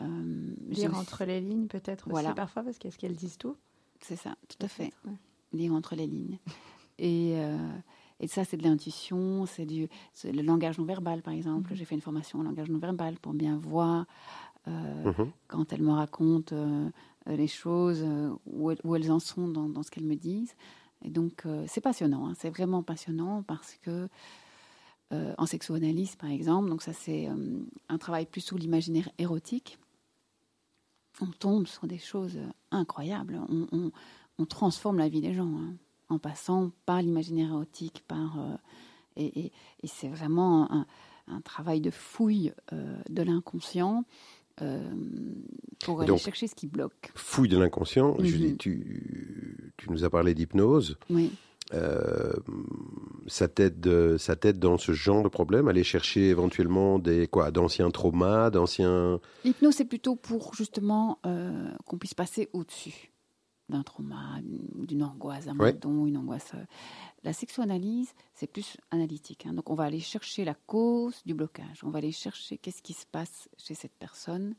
S2: Lire
S3: aussi-
S2: entre les lignes, peut-être
S3: Voilà.
S2: aussi parfois, parce qu'est-ce qu'elles disent tout
S3: C'est ça, tout à fait.
S2: Ouais.
S3: Lire entre les lignes. Et, et ça, c'est de l'intuition, c'est du le langage non verbal, par exemple.
S2: Mhm.
S3: J'ai fait une formation en langage non verbal pour bien voir euh,
S1: Mhm.
S3: quand elles me racontent euh, les choses, euh, où, elles- où elles en sont dans, dans ce qu'elles me disent. Et donc, c'est passionnant, hein, c'est vraiment passionnant parce que en sexoanalyse, par exemple, donc ça c'est un travail plus sur l'imaginaire érotique, on tombe sur des choses incroyables. On, on- on transforme la vie des gens hein, en passant par l'imaginaire érotique, par euh, et, et- et c'est vraiment un, un travail de fouille euh, de l'inconscient pour
S1: Et
S3: aller
S1: donc-
S3: chercher ce qui bloque.
S1: Fouille de l'inconscient.
S3: Mhm.
S1: Julie, tu, tu nous as parlé d'hypnose.
S3: Oui.
S1: Euh, ça t'aide, ça t'aide dans ce genre de problème, aller chercher éventuellement des quoi, d'anciens traumas, d'anciens.
S3: L'hypnose, c'est plutôt pour justement euh, qu'on puisse passer au-dessus d'un trauma, d'une angoisse, d'un
S1: Ouais.
S3: abandon, une angoisse. La sexoanalyse, c'est plus analytique. hein. Donc, on va aller chercher la cause du blocage. On va aller chercher qu'est-ce qui se passe chez cette personne,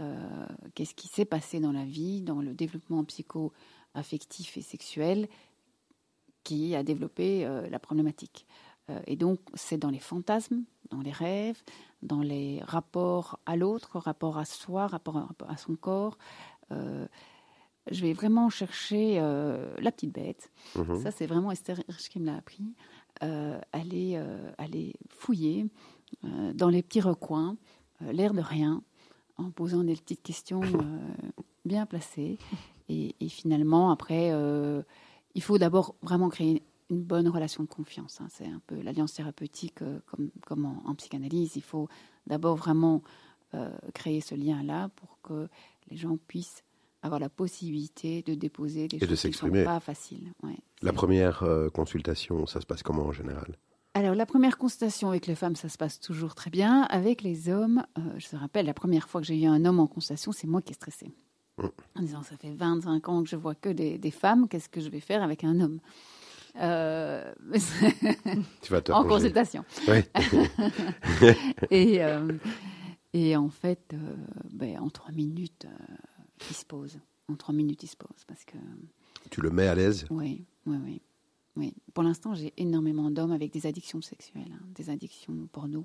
S3: euh, qu'est-ce qui s'est passé dans la vie, dans le développement psycho-affectif et sexuel qui a développé euh, la problématique. Euh, et donc, c'est dans les fantasmes, dans les rêves, dans les rapports à l'autre, rapport à soi, rapport à son corps. Euh, je vais vraiment chercher euh, la petite bête.
S1: Mhm.
S3: Ça, c'est vraiment Esther Hirsch qui me l'a appris. Euh, aller, euh, aller fouiller euh, dans les petits recoins, euh, l'air de rien, en posant des petites questions (laughs) euh, bien placées. Et, et finalement, après, euh, il faut d'abord vraiment créer une bonne relation de confiance. hein. C'est un peu l'alliance thérapeutique euh, comme, comme en, en psychanalyse. Il faut d'abord vraiment euh, créer ce lien-là pour que les gens puissent avoir la possibilité de déposer des
S1: de
S3: choses qui ne sont
S1: s'exprimer.
S3: pas faciles. Ouais,
S1: La première euh, consultation, ça se passe comment en général?
S3: Alors, la première consultation avec les femmes, ça se passe toujours très bien. Avec les hommes, euh, je te rappelle, la première fois que j'ai eu un homme en consultation, c'est moi qui ai stressé.
S1: Mm.
S3: En disant, ça fait 25 ans que je vois que des, des femmes, qu'est-ce que je vais faire avec un homme? Euh, (laughs)
S1: Tu vas te
S3: En consultation.
S1: Oui. (laughs)
S3: Et, euh, et en fait, euh, ben, en trois minutes, il se pose. En trois minutes, il se pose. Parce que,
S1: tu le mets à l'aise?
S3: oui, oui, oui. oui. Pour l'instant, j'ai énormément d'hommes avec des addictions sexuelles, hein, des addictions porno.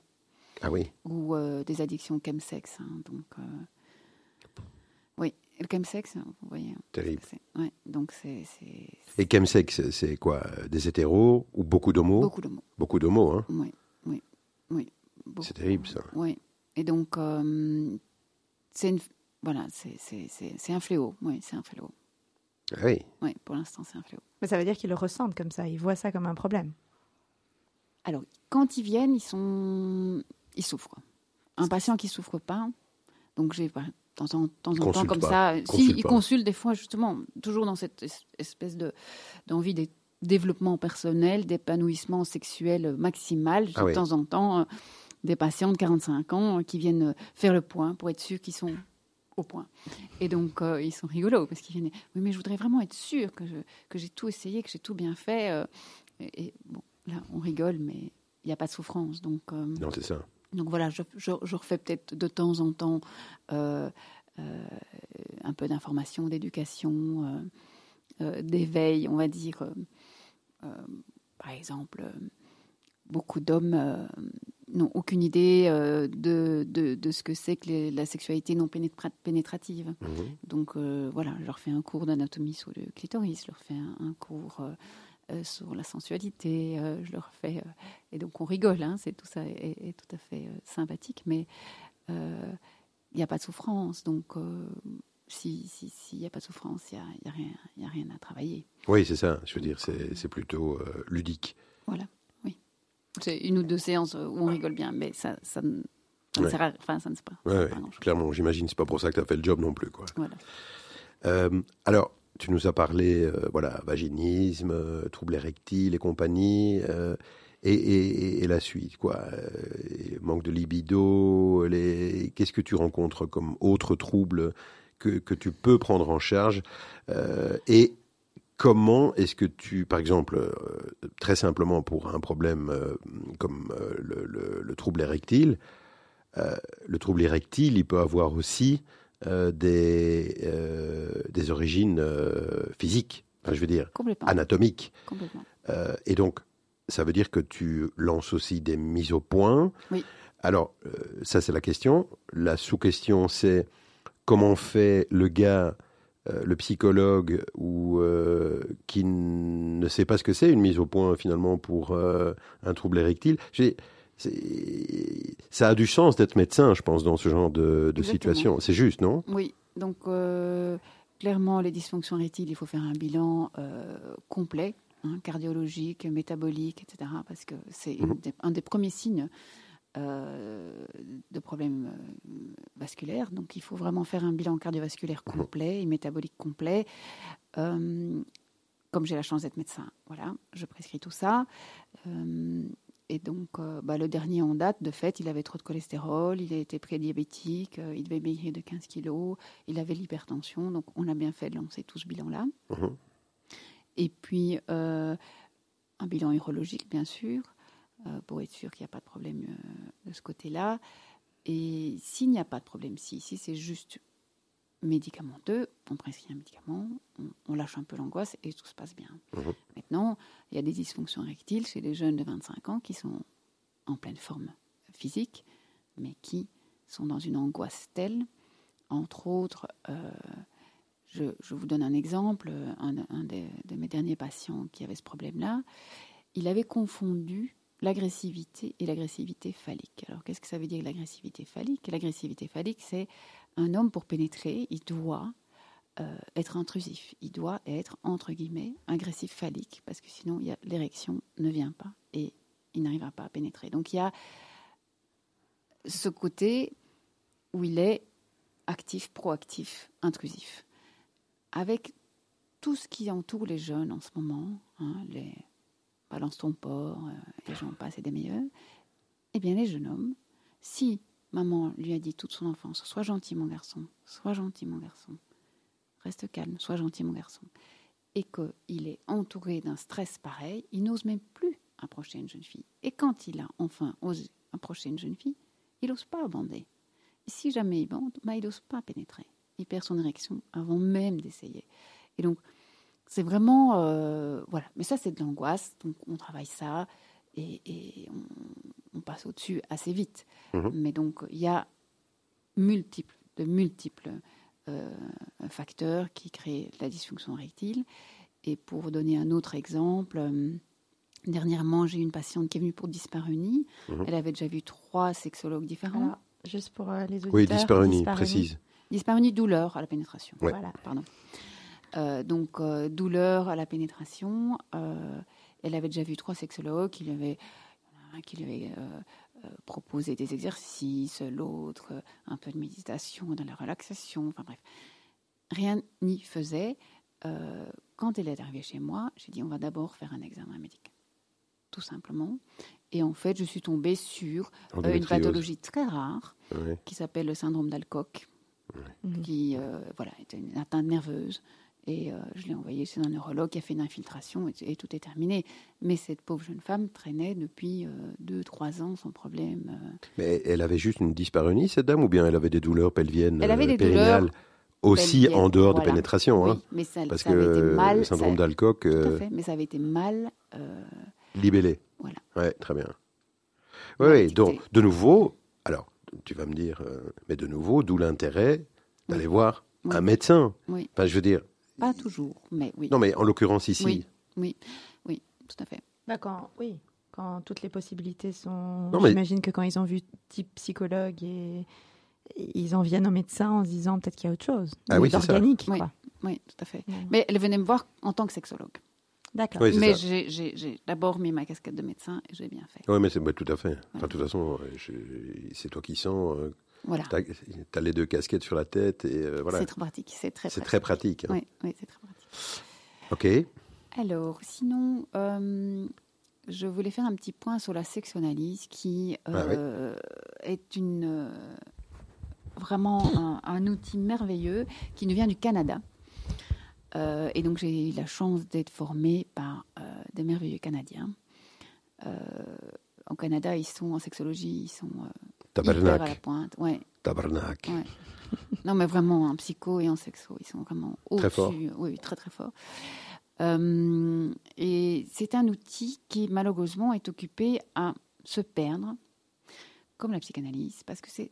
S1: Ah oui?
S3: ou euh, des addictions chemsex. hein, donc, euh, oui, le chemsex, vous voyez.
S1: Terrible.
S3: ouais, donc c'est c'est-
S1: Et chemsex, c'est quoi? Des hétéros ou beaucoup d'homos?
S3: Beaucoup de mots.
S1: Beaucoup d'homos, hein
S3: Oui, oui, oui.
S1: C'est terrible, ça.
S3: Oui. Et donc, euh, c'est une- voilà, c'est c'est- c'est- c'est un fléau. Oui, c'est un fléau.
S1: Ah oui.
S3: Oui, pour l'instant, c'est un fléau.
S2: Mais ça veut dire qu'ils le ressentent comme ça, ils voient ça comme un problème.
S3: Alors, quand ils viennent, ils sont, ils souffrent. Un patient qui souffre pas, donc j'ai pas- de temps en, temps, en temps
S1: Consulte
S3: comme
S1: pas.
S3: ça. Si,
S1: Consulte
S3: ils
S1: pas.
S3: consultent des fois justement, toujours dans cette es- espèce de d'envie de développement personnel, d'épanouissement sexuel maximal. J'ai
S1: Ah oui.
S3: De temps en temps, euh, des patients de 45 ans euh, qui viennent euh, faire le point pour être sûrs qu'ils sont au point. Et donc, euh, ils sont rigolos parce qu'ils viennent. Oui, mais je voudrais vraiment être sûr que, je, que j'ai tout essayé, que j'ai tout bien fait. euh, et, et bon, là, on rigole, mais il n'y a pas de souffrance. Donc, euh,
S1: Non, c'est ça.
S3: donc voilà, je, je- je refais peut-être de temps en temps un peu d'information, d'éducation, d'éveil, on va dire. par exemple, beaucoup d'hommes n'ont aucune idée euh, de, de, de ce que c'est que les- la sexualité non pénétra- pénétrative.
S1: Mhm.
S3: Donc euh, voilà, je leur fais un cours d'anatomie sur le clitoris, je leur fais un, un cours euh, sur la sensualité, je leur fais... et donc on rigole, hein, c'est tout ça est, est tout à fait sympathique, mais il n'y a pas de souffrance. Donc euh, si- si- s'il n'y a pas de souffrance, il n'y a, y a rien- y a rien à travailler.
S1: Oui, c'est ça. Je veux dire, c'est plutôt ludique.
S3: Voilà. C'est une ou deux séances où on rigole bien, mais ça, ça, ne- ça ne
S1: Ouais.
S3: sert à enfin, ça ne sert pas.
S1: Ouais,
S3: pas
S1: clairement, j'imagine, c'est pas pour ça que tu as fait le job non plus, quoi.
S3: Voilà.
S1: Euh, alors, tu nous as parlé, euh, voilà, vaginisme, euh, troubles érectiles et compagnie, euh, et, et- et la suite, quoi. Manque de libido, les... qu'est-ce que tu rencontres comme autres troubles que, que tu peux prendre en charge Et comment est-ce que tu, par exemple, euh, très simplement pour un problème euh, comme euh, le, le- le trouble érectile, le trouble érectile, il peut avoir aussi des, des origines physiques, enfin, je veux dire anatomiques.
S3: complètement.
S1: Et donc, ça veut dire que tu lances aussi des mises au point.
S3: Oui.
S1: Alors, ça c'est la question. La sous-question, c'est comment fait le gars, euh, le psychologue, ou euh, qui ne sait pas ce que c'est une mise au point finalement pour euh, un trouble érectile. Ça a du sens d'être médecin, je pense, dans ce genre de, de situation. C'est juste, non?
S3: Oui, donc clairement, les dysfonctions érectiles, il faut faire un bilan complet, hein, cardiologique, métabolique, etc. Parce que c'est des- un des premiers signes euh, de problèmes euh, vasculaires. Donc il faut vraiment faire un bilan cardiovasculaire complet et métabolique complet. Euh, comme j'ai la chance d'être médecin, voilà, je prescris tout ça. Euh, et donc, bah, le dernier en date, de fait, il avait trop de cholestérol, il était prédiabétique, il devait maigrir de 15 kilos, il avait l'hypertension. Donc, on a bien fait de lancer tout ce bilan-là.
S1: Mhm.
S3: Et puis, un bilan urologique, bien sûr, pour être sûr qu'il n'y a pas de problème euh, de ce côté-là. Et s'il n'y a pas de problème, si, si c'est juste médicamenteux, on prescrit un médicament, on, on lâche un peu l'angoisse et tout se passe bien.
S1: Mhm.
S3: Maintenant, il y a des dysfonctions rectiles chez les jeunes de 25 ans qui sont en pleine forme physique, mais qui sont dans une angoisse telle, entre autres, euh, je, je vous donne un exemple, un, un des- de mes derniers patients qui avait ce problème-là, il avait confondu l'agressivité et l'agressivité phallique. Alors qu'est-ce que ça veut dire l'agressivité phallique? L'agressivité phallique, c'est un homme pour pénétrer, il doit euh, être intrusif. Il doit être, entre guillemets, agressif phallique, parce que sinon, l'érection ne vient pas et il n'arrivera pas à pénétrer. Donc il y a ce côté où il est actif, proactif, intrusif. Avec tout ce qui entoure les jeunes en ce moment, hein, les balance ton porc, euh, et j'en passe et des meilleurs, eh bien les jeunes hommes, si maman lui a dit toute son enfance, sois gentil mon garçon, sois gentil mon garçon, reste calme, sois gentil mon garçon, et qu'il est entouré d'un stress pareil, il n'ose même plus approcher une jeune fille. Et quand il a enfin osé approcher une jeune fille, il n'ose pas bander. Si jamais il bande, bah, il n'ose pas pénétrer. Il perd son érection avant même d'essayer. Et donc, c'est vraiment... euh, voilà. Mais ça, c'est de l'angoisse. Donc, on travaille ça et, et on, on passe au-dessus assez vite.
S1: Mhm.
S3: Mais donc, il y a multiples, de multiples euh, facteurs qui créent la dysfonction rectile. Et pour donner un autre exemple, euh, dernièrement, j'ai une patiente qui est venue pour dyspareunie.
S1: Mhm.
S3: Elle avait déjà vu trois sexologues différents.
S2: Alors, juste pour euh, les auditeurs.
S1: Oui,
S2: dyspareunie.
S1: précise.
S3: Dyspareunie, douleur à la pénétration.
S1: Ouais.
S2: Voilà.
S3: Pardon. Euh, donc, euh, douleur à la pénétration. euh, elle avait déjà vu trois sexologues qui lui avaient, qui lui avait euh, proposé des exercices, l'autre un peu de méditation, de la relaxation, enfin bref. Rien n'y faisait. Euh, quand elle est arrivée chez moi, j'ai dit on va d'abord faire un examen médical. Tout simplement. Et en fait, je suis tombée sur euh, une pathologie très rare qui s'appelle le syndrome d'Alcock qui euh, voilà, était une atteinte nerveuse. Et euh, je l'ai envoyé chez un neurologue qui a fait une infiltration et, et tout est terminé. Mais cette pauvre jeune femme traînait depuis 2-3 ans sans problème. euh.
S1: Mais elle avait juste une dyspareunie, cette dame, ou bien elle avait des douleurs pelviennes
S3: Elle avait
S1: euh,
S3: des
S1: périnéales
S3: douleurs
S1: aussi
S3: pelviennes,
S1: en dehors
S3: voilà.
S1: de pénétration,
S3: Oui,
S1: hein,
S3: mais ça,
S1: parce
S3: ça
S1: que
S3: avait été mal.
S1: le syndrome d'Alcock, euh,
S3: mais ça avait été mal. euh,
S1: libellé.
S3: Voilà.
S1: Ouais, très bien. Oui,
S3: Ouais,
S1: donc de nouveau, alors tu vas me dire, euh, mais de nouveau, d'où l'intérêt d'aller
S3: Oui.
S1: voir
S3: Oui.
S1: un médecin.
S3: Oui.
S1: Enfin, je veux dire,
S3: pas toujours, mais oui.
S1: non, mais en l'occurrence ici,
S3: Oui. Oui, oui, tout à fait.
S2: Bah, quand, oui, quand toutes les possibilités sont.
S1: Non, mais-
S2: J'imagine que quand ils ont vu type psychologue et ils en viennent au médecin en se disant peut-être qu'il y a autre chose.
S1: Ah oui, ça.
S2: Organique,
S3: Oui.
S2: quoi.
S3: Oui, tout à fait. Mais elle venait me voir en tant que sexologue.
S2: D'accord.
S1: Oui,
S3: mais j'ai- j'ai j'ai d'abord mis ma casquette de médecin et j'ai bien fait.
S1: Oui, mais c'est bah, tout à fait. Enfin, de toute façon, euh, je- c'est toi qui sens. euh,
S3: Voilà.
S1: T'as as les deux casquettes sur la tête et euh, voilà.
S3: C'est très pratique. C'est très
S1: très pratique. hein.
S3: Oui, oui, c'est très pratique.
S1: Ok.
S3: Alors, sinon, euh, je voulais faire un petit point sur la sexoanalyse qui
S1: Ah
S3: euh, est une, vraiment un, un outil merveilleux qui nous vient du Canada. Et donc, j'ai eu la chance d'être formée par des merveilleux Canadiens. Au Canada, ils sont en sexologie, ils sont hyper à la
S1: Tabarnak.
S3: pointe. Ouais,
S1: Tabarnak.
S3: Ouais. Non, mais vraiment, en psycho et en sexo, ils sont vraiment
S1: Très
S3: au-dessus.
S1: fort.
S3: Oui, très très fort. Euh, et c'est un outil qui, malheureusement, est occupé à se perdre, comme la psychanalyse, parce que c'est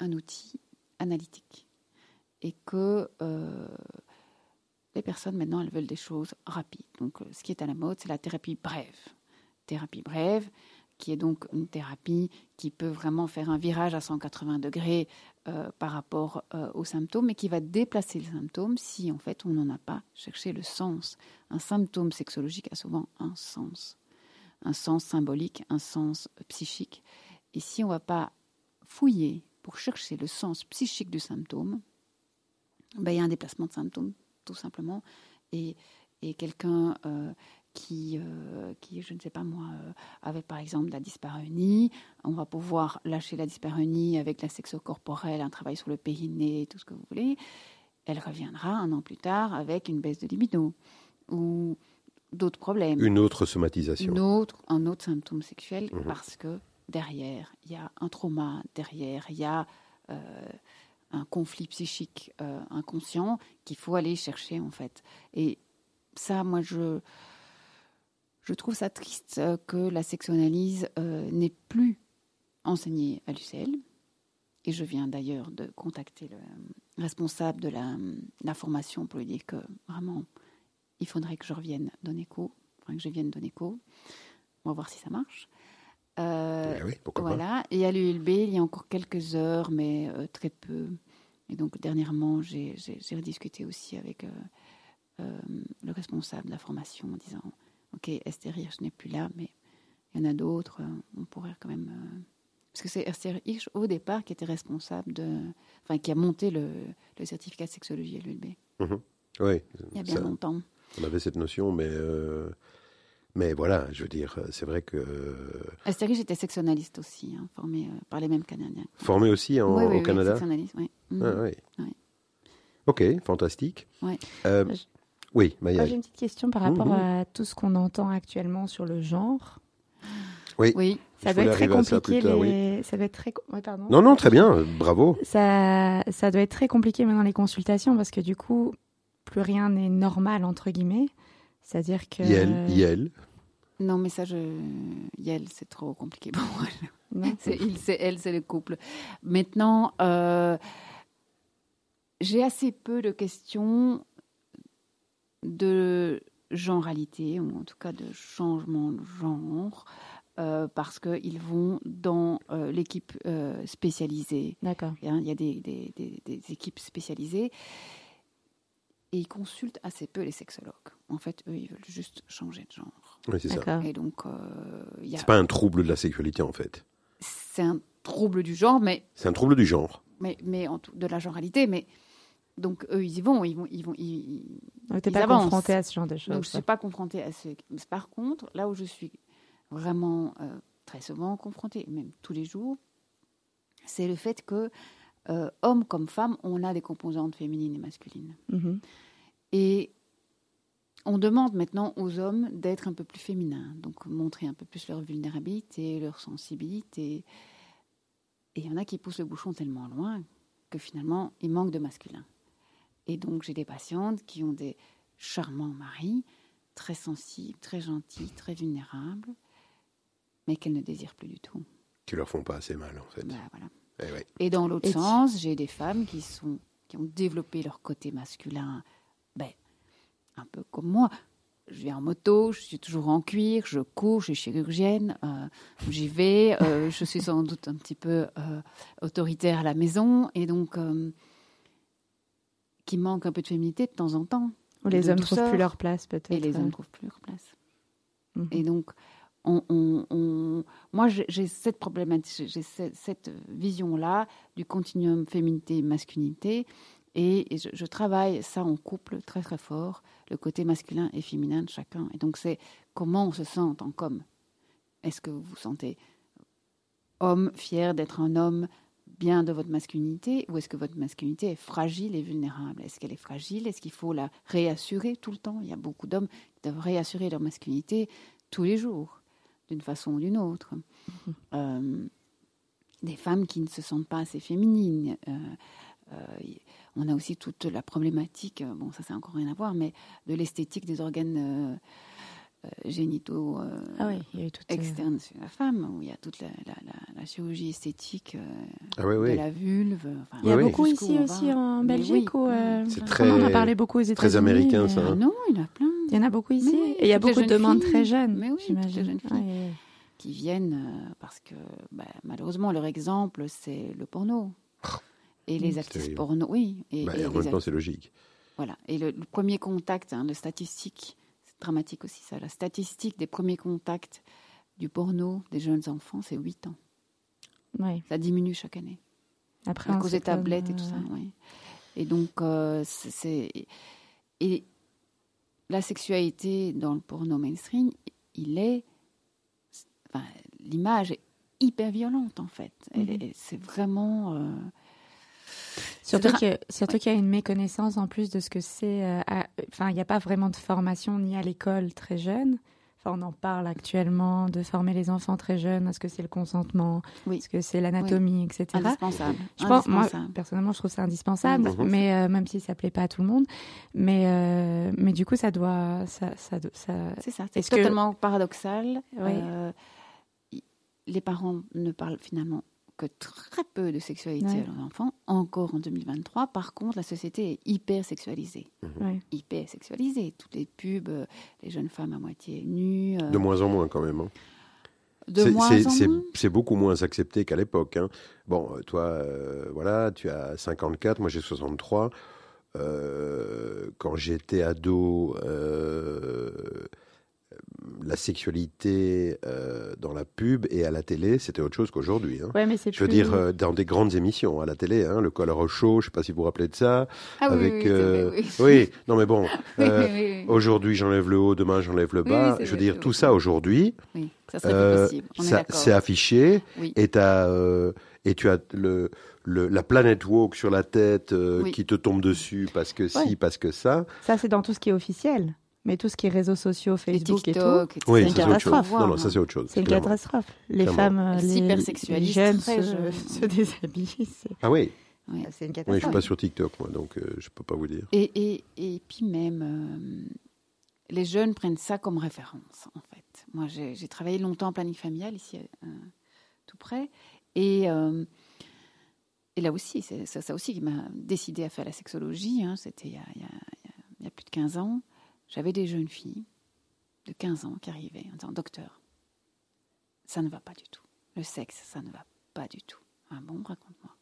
S3: un outil analytique. Et que euh, les personnes, maintenant, elles veulent des choses rapides. Donc, euh, ce qui est à la mode, c'est la thérapie brève. Thérapie brève, qui est donc une thérapie qui peut vraiment faire un virage à 180 degrés euh, par rapport euh, aux symptômes, mais qui va déplacer les symptômes si en fait on n'en a pas cherché le sens. Un symptôme sexologique a souvent un sens, un sens symbolique, un sens psychique. Et si on ne va pas fouiller pour chercher le sens psychique du symptôme, ben, il y a un déplacement de symptômes, tout simplement. Et, et quelqu'un euh, qui, euh, qui, je ne sais pas moi, euh, avait par exemple la dyspareunie, on va pouvoir lâcher la dyspareunie avec la sexo-corporelle, un travail sur le périnée, tout ce que vous voulez. Elle reviendra un an plus tard avec une baisse de libido ou d'autres problèmes.
S1: Une autre somatisation.
S3: Une autre, un autre symptôme sexuel
S1: Mhm.
S3: parce que derrière, il y a un trauma, derrière, il y a euh, un conflit psychique euh, inconscient qu'il faut aller chercher en fait. Et ça, moi, je, je trouve ça triste euh, que la sexuanalyse euh, n'est plus enseignée à l'UCL. Et je viens d'ailleurs de contacter le responsable de la, la formation pour lui dire que vraiment, il faudrait que je revienne d'Oneco, enfin que je vienne d'Oneco. On va voir si ça marche. Euh,
S1: Eh oui, pourquoi pas.
S3: voilà. Et à l'ULB, il y a encore quelques heures, mais euh, très peu. Et donc, dernièrement, j'ai rediscuté aussi avec euh, euh, le responsable de la formation en disant Ok, Esther Hirsch n'est plus là, mais il y en a d'autres, on pourrait quand même. euh, Parce que c'est Esther Hirsch, au départ, qui était responsable de. Enfin, qui a monté le, le certificat de sexologie à l'ULB,
S1: Oui,
S3: il y a bien
S1: ça-
S3: longtemps.
S1: on avait cette notion, mais, euh, mais voilà, je veux dire, c'est vrai que.
S3: Esther Hirsch était sexualiste aussi, hein, formée euh, par les mêmes Canadiens.
S1: Formé aussi en-
S3: Oui, oui,
S1: au
S3: oui,
S1: Canada
S3: oui. Mhm.
S1: Ah, oui.
S3: Ouais.
S1: Ok, fantastique.
S3: Ouais.
S1: Euh,
S2: Je-
S1: oui, Maya.
S2: J'ai une petite question par rapport
S1: Mhm.
S2: à tout ce qu'on entend actuellement sur le genre.
S3: Oui,
S2: Ça doit être très
S1: ça
S2: compliqué. Ça doit être très. co- ouais, pardon.
S1: Non, non, très bien, euh, bravo.
S2: Ça, ça doit être très compliqué maintenant les consultations parce que du coup, plus rien n'est normal entre guillemets. C'est-à-dire que.
S1: Yel, Yel.
S3: non, mais ça, je. Yel, c'est trop compliqué pour moi.
S2: Non. (laughs)
S3: C'est il, c'est elle, c'est le couple. Maintenant, euh, j'ai assez peu de questions de genralité, ou en tout cas de changement de genre, euh, parce qu'ils vont dans euh, l'équipe euh, spécialisée.
S2: D'accord.
S3: Hein, Il y a des, des- des- des équipes spécialisées. Et ils consultent assez peu les sexologues. En fait, eux, ils veulent juste changer de genre.
S1: Oui, c'est ça.
S3: Et donc, il y a-
S1: C'est pas un trouble de la sexualité, en fait.
S3: c'est un trouble du genre, mais
S1: C'est un trouble du genre.
S3: mais, mais en tout- de la genralité. Mais donc eux, ils y vont, ils vont, ils vont. ils- ils-
S2: Donc, t'es
S3: Ils
S2: pas
S3: avancent.
S2: à ce genre de choses.
S3: Donc je suis pas confrontée à ce. Par contre, là où je suis vraiment euh, très souvent confrontée, même tous les jours, c'est le fait que euh, hommes comme femmes, on a des composantes féminines et masculines.
S2: Mhm.
S3: Et on demande maintenant aux hommes d'être un peu plus féminins, donc montrer un peu plus leur vulnérabilité, leur sensibilité. Et il y en a qui poussent le bouchon tellement loin que finalement, il manque de masculin. Et donc, j'ai des patientes qui ont des charmants maris, très sensibles, très gentils, très vulnérables, mais qu'elles ne désirent plus du tout.
S1: Qui leur font pas assez mal, en fait.
S3: Bah, voilà.
S1: Eh ouais.
S3: Et dans l'autre sens, j'ai des femmes qui, sont, qui ont développé leur côté masculin, ben, un peu comme moi. Je vais en moto, je suis toujours en cuir, je cours, je suis chirurgienne, euh, j'y vais, euh, je suis sans doute un petit peu euh, autoritaire à la maison, et donc euh, qui manque un peu de féminité de temps en temps.
S2: Ou les hommes trouvent
S3: douceur.
S2: plus leur place peut-être.
S3: Et les hommes ne trouvent plus leur place.
S2: Mhm.
S3: Et donc, on, on- on- moi, j'ai cette problématique, j'ai cette, cette vision-là du continuum féminité-masculinité. Et, et je, je travaille ça en couple très, très fort, le côté masculin et féminin de chacun. Et donc, c'est comment on se sent en tant qu'homme. Est-ce que vous vous sentez homme, fier d'être un homme, bien de votre masculinité, ou est-ce que votre masculinité est fragile et vulnérable? Est-ce qu'elle est fragile? Est-ce qu'il faut la réassurer tout le temps? Il y a beaucoup d'hommes qui doivent réassurer leur masculinité tous les jours, d'une façon ou d'une autre. Euh, des femmes qui ne se sentent pas assez féminines. Euh, euh, on a aussi toute la problématique, bon ça c'est encore rien à voir, mais de l'esthétique des organes génitaux euh,
S2: Ah oui, il y a eu toute. euh,
S3: externes sur la femme, où il y a toute la, la- la- la chirurgie esthétique euh,
S1: Ah oui,
S3: de la vulve. enfin,
S2: Il y a beaucoup ici aussi en Belgique euh, on en a
S1: très-
S2: parlé beaucoup aux États-Unis.
S1: américain,
S2: mais,
S1: ça,
S2: euh,
S1: hein.
S3: Non, il y en a plein.
S2: Il y en a beaucoup ici. Et il y a beaucoup de demandes
S3: filles.
S2: très jeunes.
S3: Mais oui, toutes les
S2: j'imagine.
S3: jeunes filles.
S2: Ouais.
S3: qui viennent euh, parce que bah, malheureusement leur exemple c'est le porno et les actrices porno oui et,
S1: Bah,
S3: et
S1: en même temps, c'est logique.
S3: voilà et le, le premier contact hein, le statistique dramatique aussi ça la statistique des premiers contacts du porno des jeunes enfants c'est 8 ans
S2: Ouais.
S3: ça diminue chaque année
S2: Après,
S3: à cause des tablettes et tout ça et donc euh, c'est- et la sexualité dans le porno mainstream il est enfin, l'image est hyper violente en fait.
S2: Mhm.
S3: est- C'est vraiment. euh,
S2: Surtout qu'il y a une méconnaissance en plus de ce que c'est. euh, Enfin, il n'y a pas vraiment de formation ni à l'école très jeune. Enfin, on en parle actuellement de former les enfants très jeunes à ce que c'est le consentement,
S3: Oui.
S2: ce que c'est l'anatomie, etc.
S3: indispensable.
S2: Je pense, moi,
S3: indispensable.
S2: personnellement, je trouve ça indispensable,
S3: Indispensable.
S2: mais euh, même si ça plaît pas à tout le monde, mais euh, mais du coup, ça doit, ça, ça, ça-
S3: C'est ça. C'est
S2: que-
S3: totalement paradoxal.
S2: Oui.
S3: Euh, les parents ne parlent finalement que très peu de sexualité
S2: Ouais.
S3: à leurs enfants, encore en 2023. Par contre, la société est hyper sexualisée.
S2: ouais.
S3: Hyper sexualisée. Toutes les pubs, euh, les jeunes femmes à moitié nues. euh,
S1: De moins en moins, quand même. hein.
S3: De
S1: C'est-
S3: moins
S1: c'est-
S3: en
S1: c'est-
S3: moins.
S1: C'est beaucoup moins accepté qu'à l'époque. hein. Bon, euh, toi, euh, voilà, tu as 54, moi j'ai 63. Euh, quand j'étais ado, euh, la sexualité euh, dans la pub et à la télé, c'était autre chose qu'aujourd'hui. hein.
S2: Ouais, mais c'est
S1: Je veux
S2: plus-
S1: dire, euh, dans des grandes émissions à la télé, hein, le color au show, je sais pas si vous vous rappelez de ça.
S3: Ah oui,
S1: avec,
S3: oui, oui,
S1: euh,
S3: vrai, oui. (laughs)
S1: oui, non mais bon, (laughs)
S3: Oui, oui, oui, oui.
S1: aujourd'hui j'enlève le haut, demain j'enlève le
S3: Oui,
S1: bas.
S3: oui,
S1: je veux dire, tout ça aujourd'hui,
S3: Oui,
S1: c'est affiché
S3: Oui.
S1: et, tu as le, le, la planète woke sur la tête
S3: Oui.
S1: qui te tombe dessus parce que si, parce que ça.
S2: Ça, c'est dans tout ce qui est officiel. Mais tout ce qui est réseaux sociaux, Facebook et tout,
S3: TikTok, etc.
S1: Oui,
S2: une
S1: ça c'est chose.
S2: catastrophe,
S1: Non, non, ça c'est autre chose.
S2: c'est une catastrophe. Les
S1: Clairement.
S2: femmes, euh, les, les jeunes se,
S3: jeunes.
S2: se déshabillent.
S1: Ah oui,
S3: Oui.
S2: c'est une
S1: oui je
S2: catastrophe.
S1: suis pas sur TikTok moi, donc euh, je peux pas vous dire.
S3: Et, et, et puis même, euh, les jeunes prennent ça comme référence, en fait. Moi, j'ai travaillé longtemps en planning familial, ici, euh, tout près. Et, euh, et là aussi, c'est ça, ça aussi qui m'a décidé à faire la sexologie. hein. C'était il, y a- il y a- il y a- il y a plus de 15 ans. J'avais des jeunes filles de 15 ans qui arrivaient en disant Docteur, ça ne va pas du tout. Le sexe, ça ne va pas du tout. Ah bon, raconte-moi.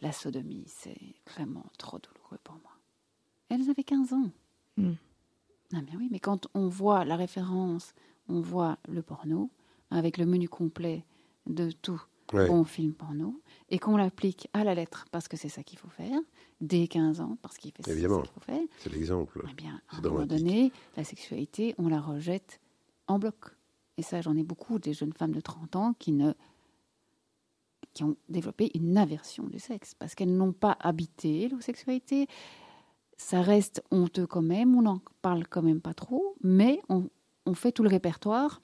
S3: La sodomie, c'est vraiment trop douloureux pour moi. Elles avaient 15 ans.
S2: Mm.
S3: Ah bien oui, mais quand on voit la référence, on voit le porno, avec le menu complet de tout
S1: Ouais.
S3: bon film porno, et qu'on l'applique à la lettre parce que c'est ça qu'il faut faire, dès 15 ans, parce qu'il fait ça qu'il faut faire,
S1: C'est l'exemple.
S3: eh bien, à un moment donné, la sexualité, on la rejette en bloc. Et ça, j'en ai beaucoup, des jeunes femmes de 30 ans qui ne qui ont développé une aversion du sexe parce qu'elles n'ont pas habité l'homosexualité. Ça reste honteux quand même, on n'en parle quand même pas trop, mais on, on fait tout le répertoire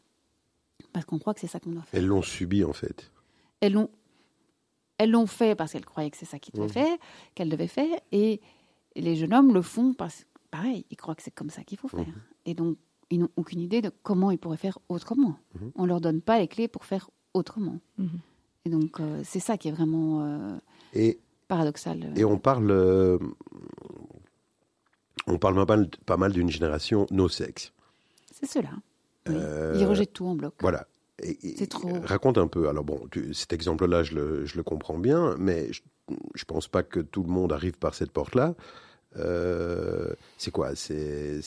S3: parce qu'on croit que c'est ça qu'on doit faire.
S1: Elles l'ont subi en fait.
S3: Elles l'ont, elles l'ont fait parce qu'elles croyaient que c'est ça qu'ils devaient
S1: Mhm.
S3: faire, qu'elles devaient faire, et les jeunes hommes le font parce pareil, ils croient que c'est comme ça qu'il faut faire.
S1: Mhm.
S3: Et donc, ils n'ont aucune idée de comment ils pourraient faire autrement.
S1: Mhm.
S3: On leur donne pas les clés pour faire autrement. Et donc, euh, c'est ça qui est vraiment euh,
S1: Et,
S3: paradoxal.
S1: et on parle, euh, on parle pas mal, pas mal d'une génération no sexe.
S3: C'est cela. Oui. Ils rejettent tout en bloc.
S1: Voilà.
S3: C'est trop.
S1: Raconte un peu. Alors bon, tu- cet exemple-là, je le, je le comprends bien, mais je, je pense pas que tout le monde arrive par cette porte-là. Euh, c'est quoi? C'est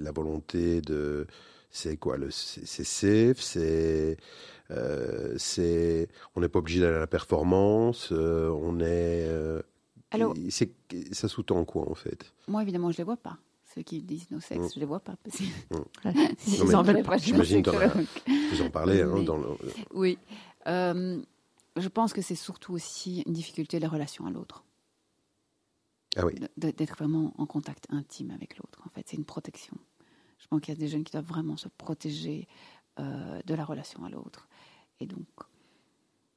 S1: la volonté de. C'est quoi le C'est c'est safe. C'est euh, c'est. On n'est pas obligé d'aller à la performance. euh, on est.
S3: Alors-
S1: ça sous-tend quoi en fait?
S3: Moi, évidemment, je les vois pas. Ceux qui disent nos sexes,
S1: Mhm.
S3: je les vois pas. Parce que-
S2: Ouais. (laughs)
S3: Ils
S1: Non, mais
S3: en veulent pas.
S1: j'imagine
S3: sexologue.
S1: Vous en parlez hein,
S3: Oui.
S1: dans le.
S3: Oui. Euh, je pense que c'est surtout aussi une difficulté de la relation à l'autre.
S1: Ah oui.
S3: D'être vraiment en contact intime avec l'autre. En fait, c'est une protection. Je pense qu'il y a des jeunes qui doivent vraiment se protéger euh, de la relation à l'autre. Et donc,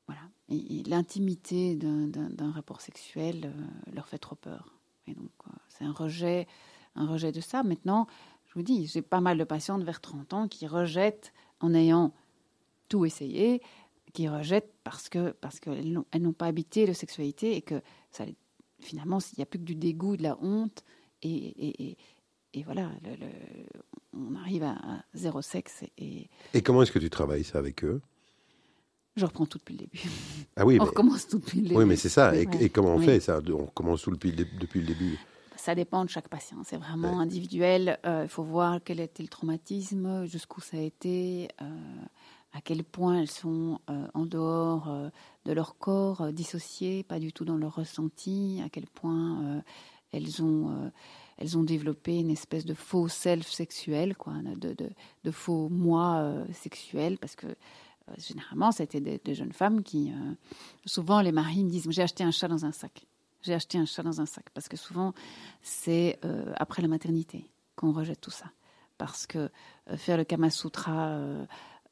S3: voilà. L'intimité d'un- rapport sexuel euh, leur fait trop peur. Et donc, euh, c'est un rejet, un rejet de ça. Maintenant, je vous dis, j'ai pas mal de patientes vers 30 ans qui rejettent en ayant tout essayé, qui rejettent parce que parce qu'elles n'ont pas habité la sexualité et que ça, finalement, il n'y a plus que du dégoût, de la honte et, et, et- et voilà, le- le- on arrive à, à zéro sexe et
S1: Et comment est-ce que tu travailles ça avec eux?
S3: Je reprends tout depuis le début.
S1: Ah oui, (laughs)
S3: on
S1: mais,
S3: recommence tout depuis le début.
S1: oui, mais c'est ça. Et, comment on fait ça? On commence tout depuis, le dé- depuis le début.
S3: Ça dépend de chaque patient. C'est vraiment
S1: Ouais.
S3: individuel. Euh, Il faut voir quel était le traumatisme, jusqu'où ça a été, euh, à quel point elles sont euh, en dehors de leur corps, dissociées, pas du tout dans leur ressenti, à quel point elles ont elles ont développé une espèce de faux self sexuel, quoi, de, de, de faux moi euh, sexuel, parce que euh, généralement, c'était des, des jeunes femmes qui, euh, souvent, les maris me disent, j'ai acheté un chat dans un sac. J'ai acheté un chat dans un sac, parce que souvent, c'est euh, après la maternité qu'on rejette tout ça. Parce que euh, faire le Kama Sutra euh,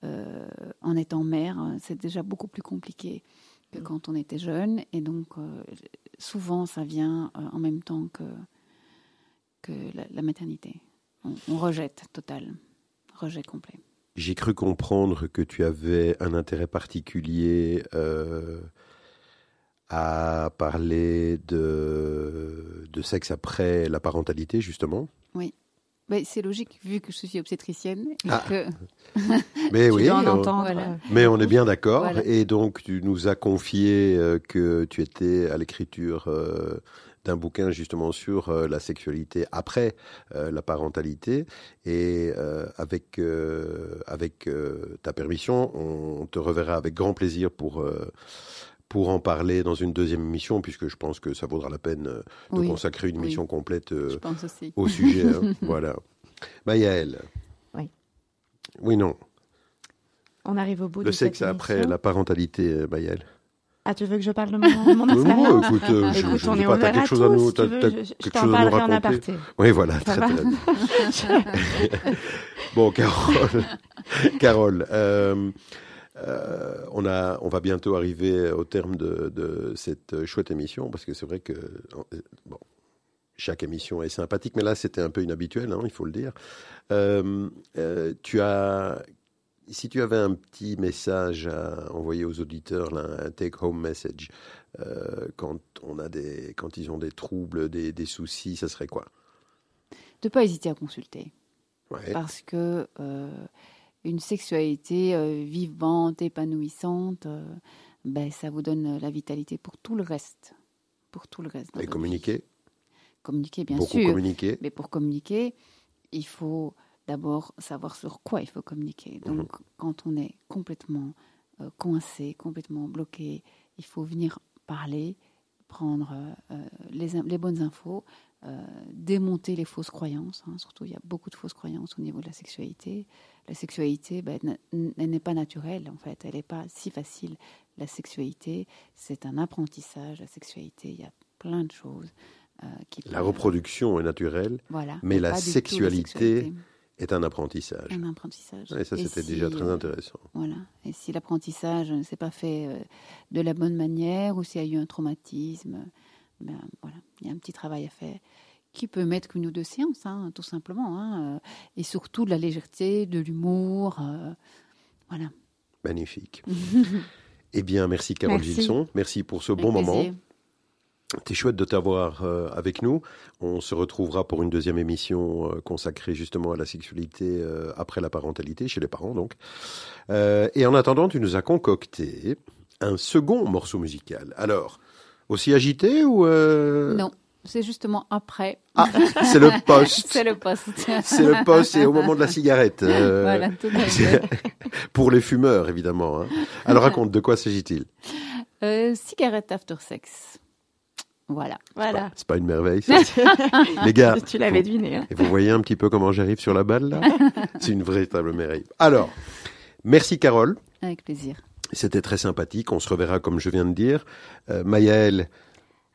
S3: euh, en étant mère, euh, c'est déjà beaucoup plus compliqué que quand on était jeune. Et donc, euh, souvent, ça vient euh, en même temps que, que la, la maternité. On, on rejette total, rejet complet.
S1: J'ai cru comprendre que tu avais un intérêt particulier euh, à parler de, de sexe après la parentalité, justement.
S3: Oui. C'est logique vu que je suis obstétricienne. et
S1: Ah.
S3: que- (laughs)
S1: Mais (laughs) oui,
S2: en
S1: on-
S2: entendre.
S3: voilà.
S2: euh,
S1: mais on est bien d'accord.
S3: Voilà.
S1: Et donc, tu nous as confié euh, que tu étais à l'écriture euh, d'un bouquin justement sur euh, la sexualité après euh, la parentalité. Et euh, avec, euh, avec euh, ta permission, on te reverra avec grand plaisir pour, euh, pour en parler dans une deuxième émission, puisque je pense que ça vaudra la peine euh, de
S3: Oui,
S1: consacrer une
S3: oui.
S1: émission complète euh, au sujet. hein. (laughs) voilà. Maëlle.
S2: Oui.
S1: Oui, non.
S2: On arrive au bout
S1: Le
S2: de cette
S1: sexe après
S2: émission.
S1: la parentalité, euh, Maëlle.
S2: Ah, tu veux que je parle de mon, mon (laughs)
S1: Oui, oui,
S2: expérience
S1: écoute, euh, je,
S2: Écoute,
S1: je
S2: on est ouvert
S1: quelque
S2: à
S1: chose à nous,
S2: si
S1: t'as,
S2: tu veux,
S1: t'as
S2: je, je
S1: quelque
S2: t'en
S1: chose à nous
S2: en
S1: raconter.
S2: aparté.
S1: Oui, voilà,
S2: Ça
S1: très,
S2: va
S1: très (laughs) Bon, Carole, Carole euh, euh, on, a, on va bientôt arriver au terme de, de cette chouette émission, parce que c'est vrai que euh, bon, chaque émission est sympathique, mais là, c'était un peu inhabituel, hein, il faut le dire. Euh, euh, tu as, si tu avais un petit message à envoyer aux auditeurs, là, un take-home message, quand, on a des, quand ils ont des troubles, des, des soucis, ça serait quoi?
S3: De pas hésiter à consulter.
S1: Ouais.
S3: parce que une sexualité euh, vivante, épanouissante, euh, ben, ça vous donne la vitalité pour tout le reste. Pour tout le reste.
S1: Et communiquer,
S3: vie. Communiquer, bien
S1: beaucoup
S3: sûr.
S1: communiquer.
S3: Mais pour communiquer, il faut d'abord savoir sur quoi il faut communiquer.
S1: Mhm.
S3: Donc, quand on est complètement euh, coincé, complètement bloqué, il faut venir parler, prendre euh, euh, les, bonnes infos, euh, démonter les fausses croyances. hein. Surtout, il y a beaucoup de fausses croyances au niveau de la sexualité. La sexualité, ben, elle n'est pas naturelle, en fait. Elle n'est pas si facile. La sexualité, c'est un apprentissage. La sexualité, il y a plein de choses. euh, qui
S1: La
S3: peuvent-
S1: reproduction est naturelle,
S3: voilà.
S1: Mais la sexualité, est un apprentissage.
S3: un apprentissage.
S1: Et ça, c'était
S3: si,
S1: déjà très
S3: euh,
S1: intéressant.
S3: Voilà. Et si l'apprentissage ne s'est pas fait euh, de la bonne manière ou s'il y a eu un traumatisme, ben, voilà, il y a un petit travail à faire qui peut mettre qu'une ou deux séances, hein, tout simplement. hein, euh, et surtout de la légèreté, de l'humour. euh, voilà.
S1: Magnifique. (laughs) eh bien, merci Carole
S2: Merci.
S1: Gilson. Merci pour ce
S3: Avec
S1: bon moment.
S3: plaisir.
S1: C'était chouette de t'avoir euh, avec nous. On se retrouvera pour une deuxième émission euh, consacrée justement à la sexualité euh, après la parentalité, chez les parents donc. Euh, et en attendant, tu nous as concocté un second morceau musical. Alors, aussi agité ou... euh,
S3: Non, c'est justement après.
S1: Ah, c'est le poste. (laughs)
S3: C'est le poste.
S1: C'est le poste et au moment de la cigarette. euh, (laughs)
S3: voilà, tout à fait. (laughs)
S1: pour les fumeurs, évidemment. hein. Alors raconte, de quoi s'agit-il?
S3: Euh, cigarette after sex. Voilà.
S2: Voilà.
S1: C'est pas une merveille, ça Les gars,
S2: tu l'avais deviné. hein.
S1: Et vous voyez un petit peu comment j'arrive sur la balle, là? C'est une véritable merveille. Alors, merci Carole.
S3: Avec plaisir.
S1: C'était très sympathique. On se reverra, comme je viens de dire. Euh,
S2: la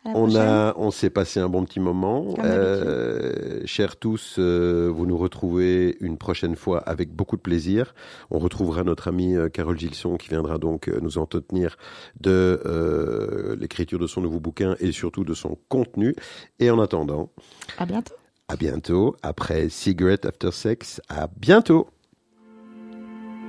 S1: on, a, on s'est passé un bon petit moment. Euh, chers tous, euh, vous nous retrouvez une prochaine fois avec beaucoup de plaisir. On retrouvera notre amie euh, Carole Gilson qui viendra donc nous entretenir de l'écriture de son nouveau bouquin et surtout de son contenu. Et en attendant,
S2: À bientôt.
S1: à bientôt. Après Cigarette After Sex, à bientôt.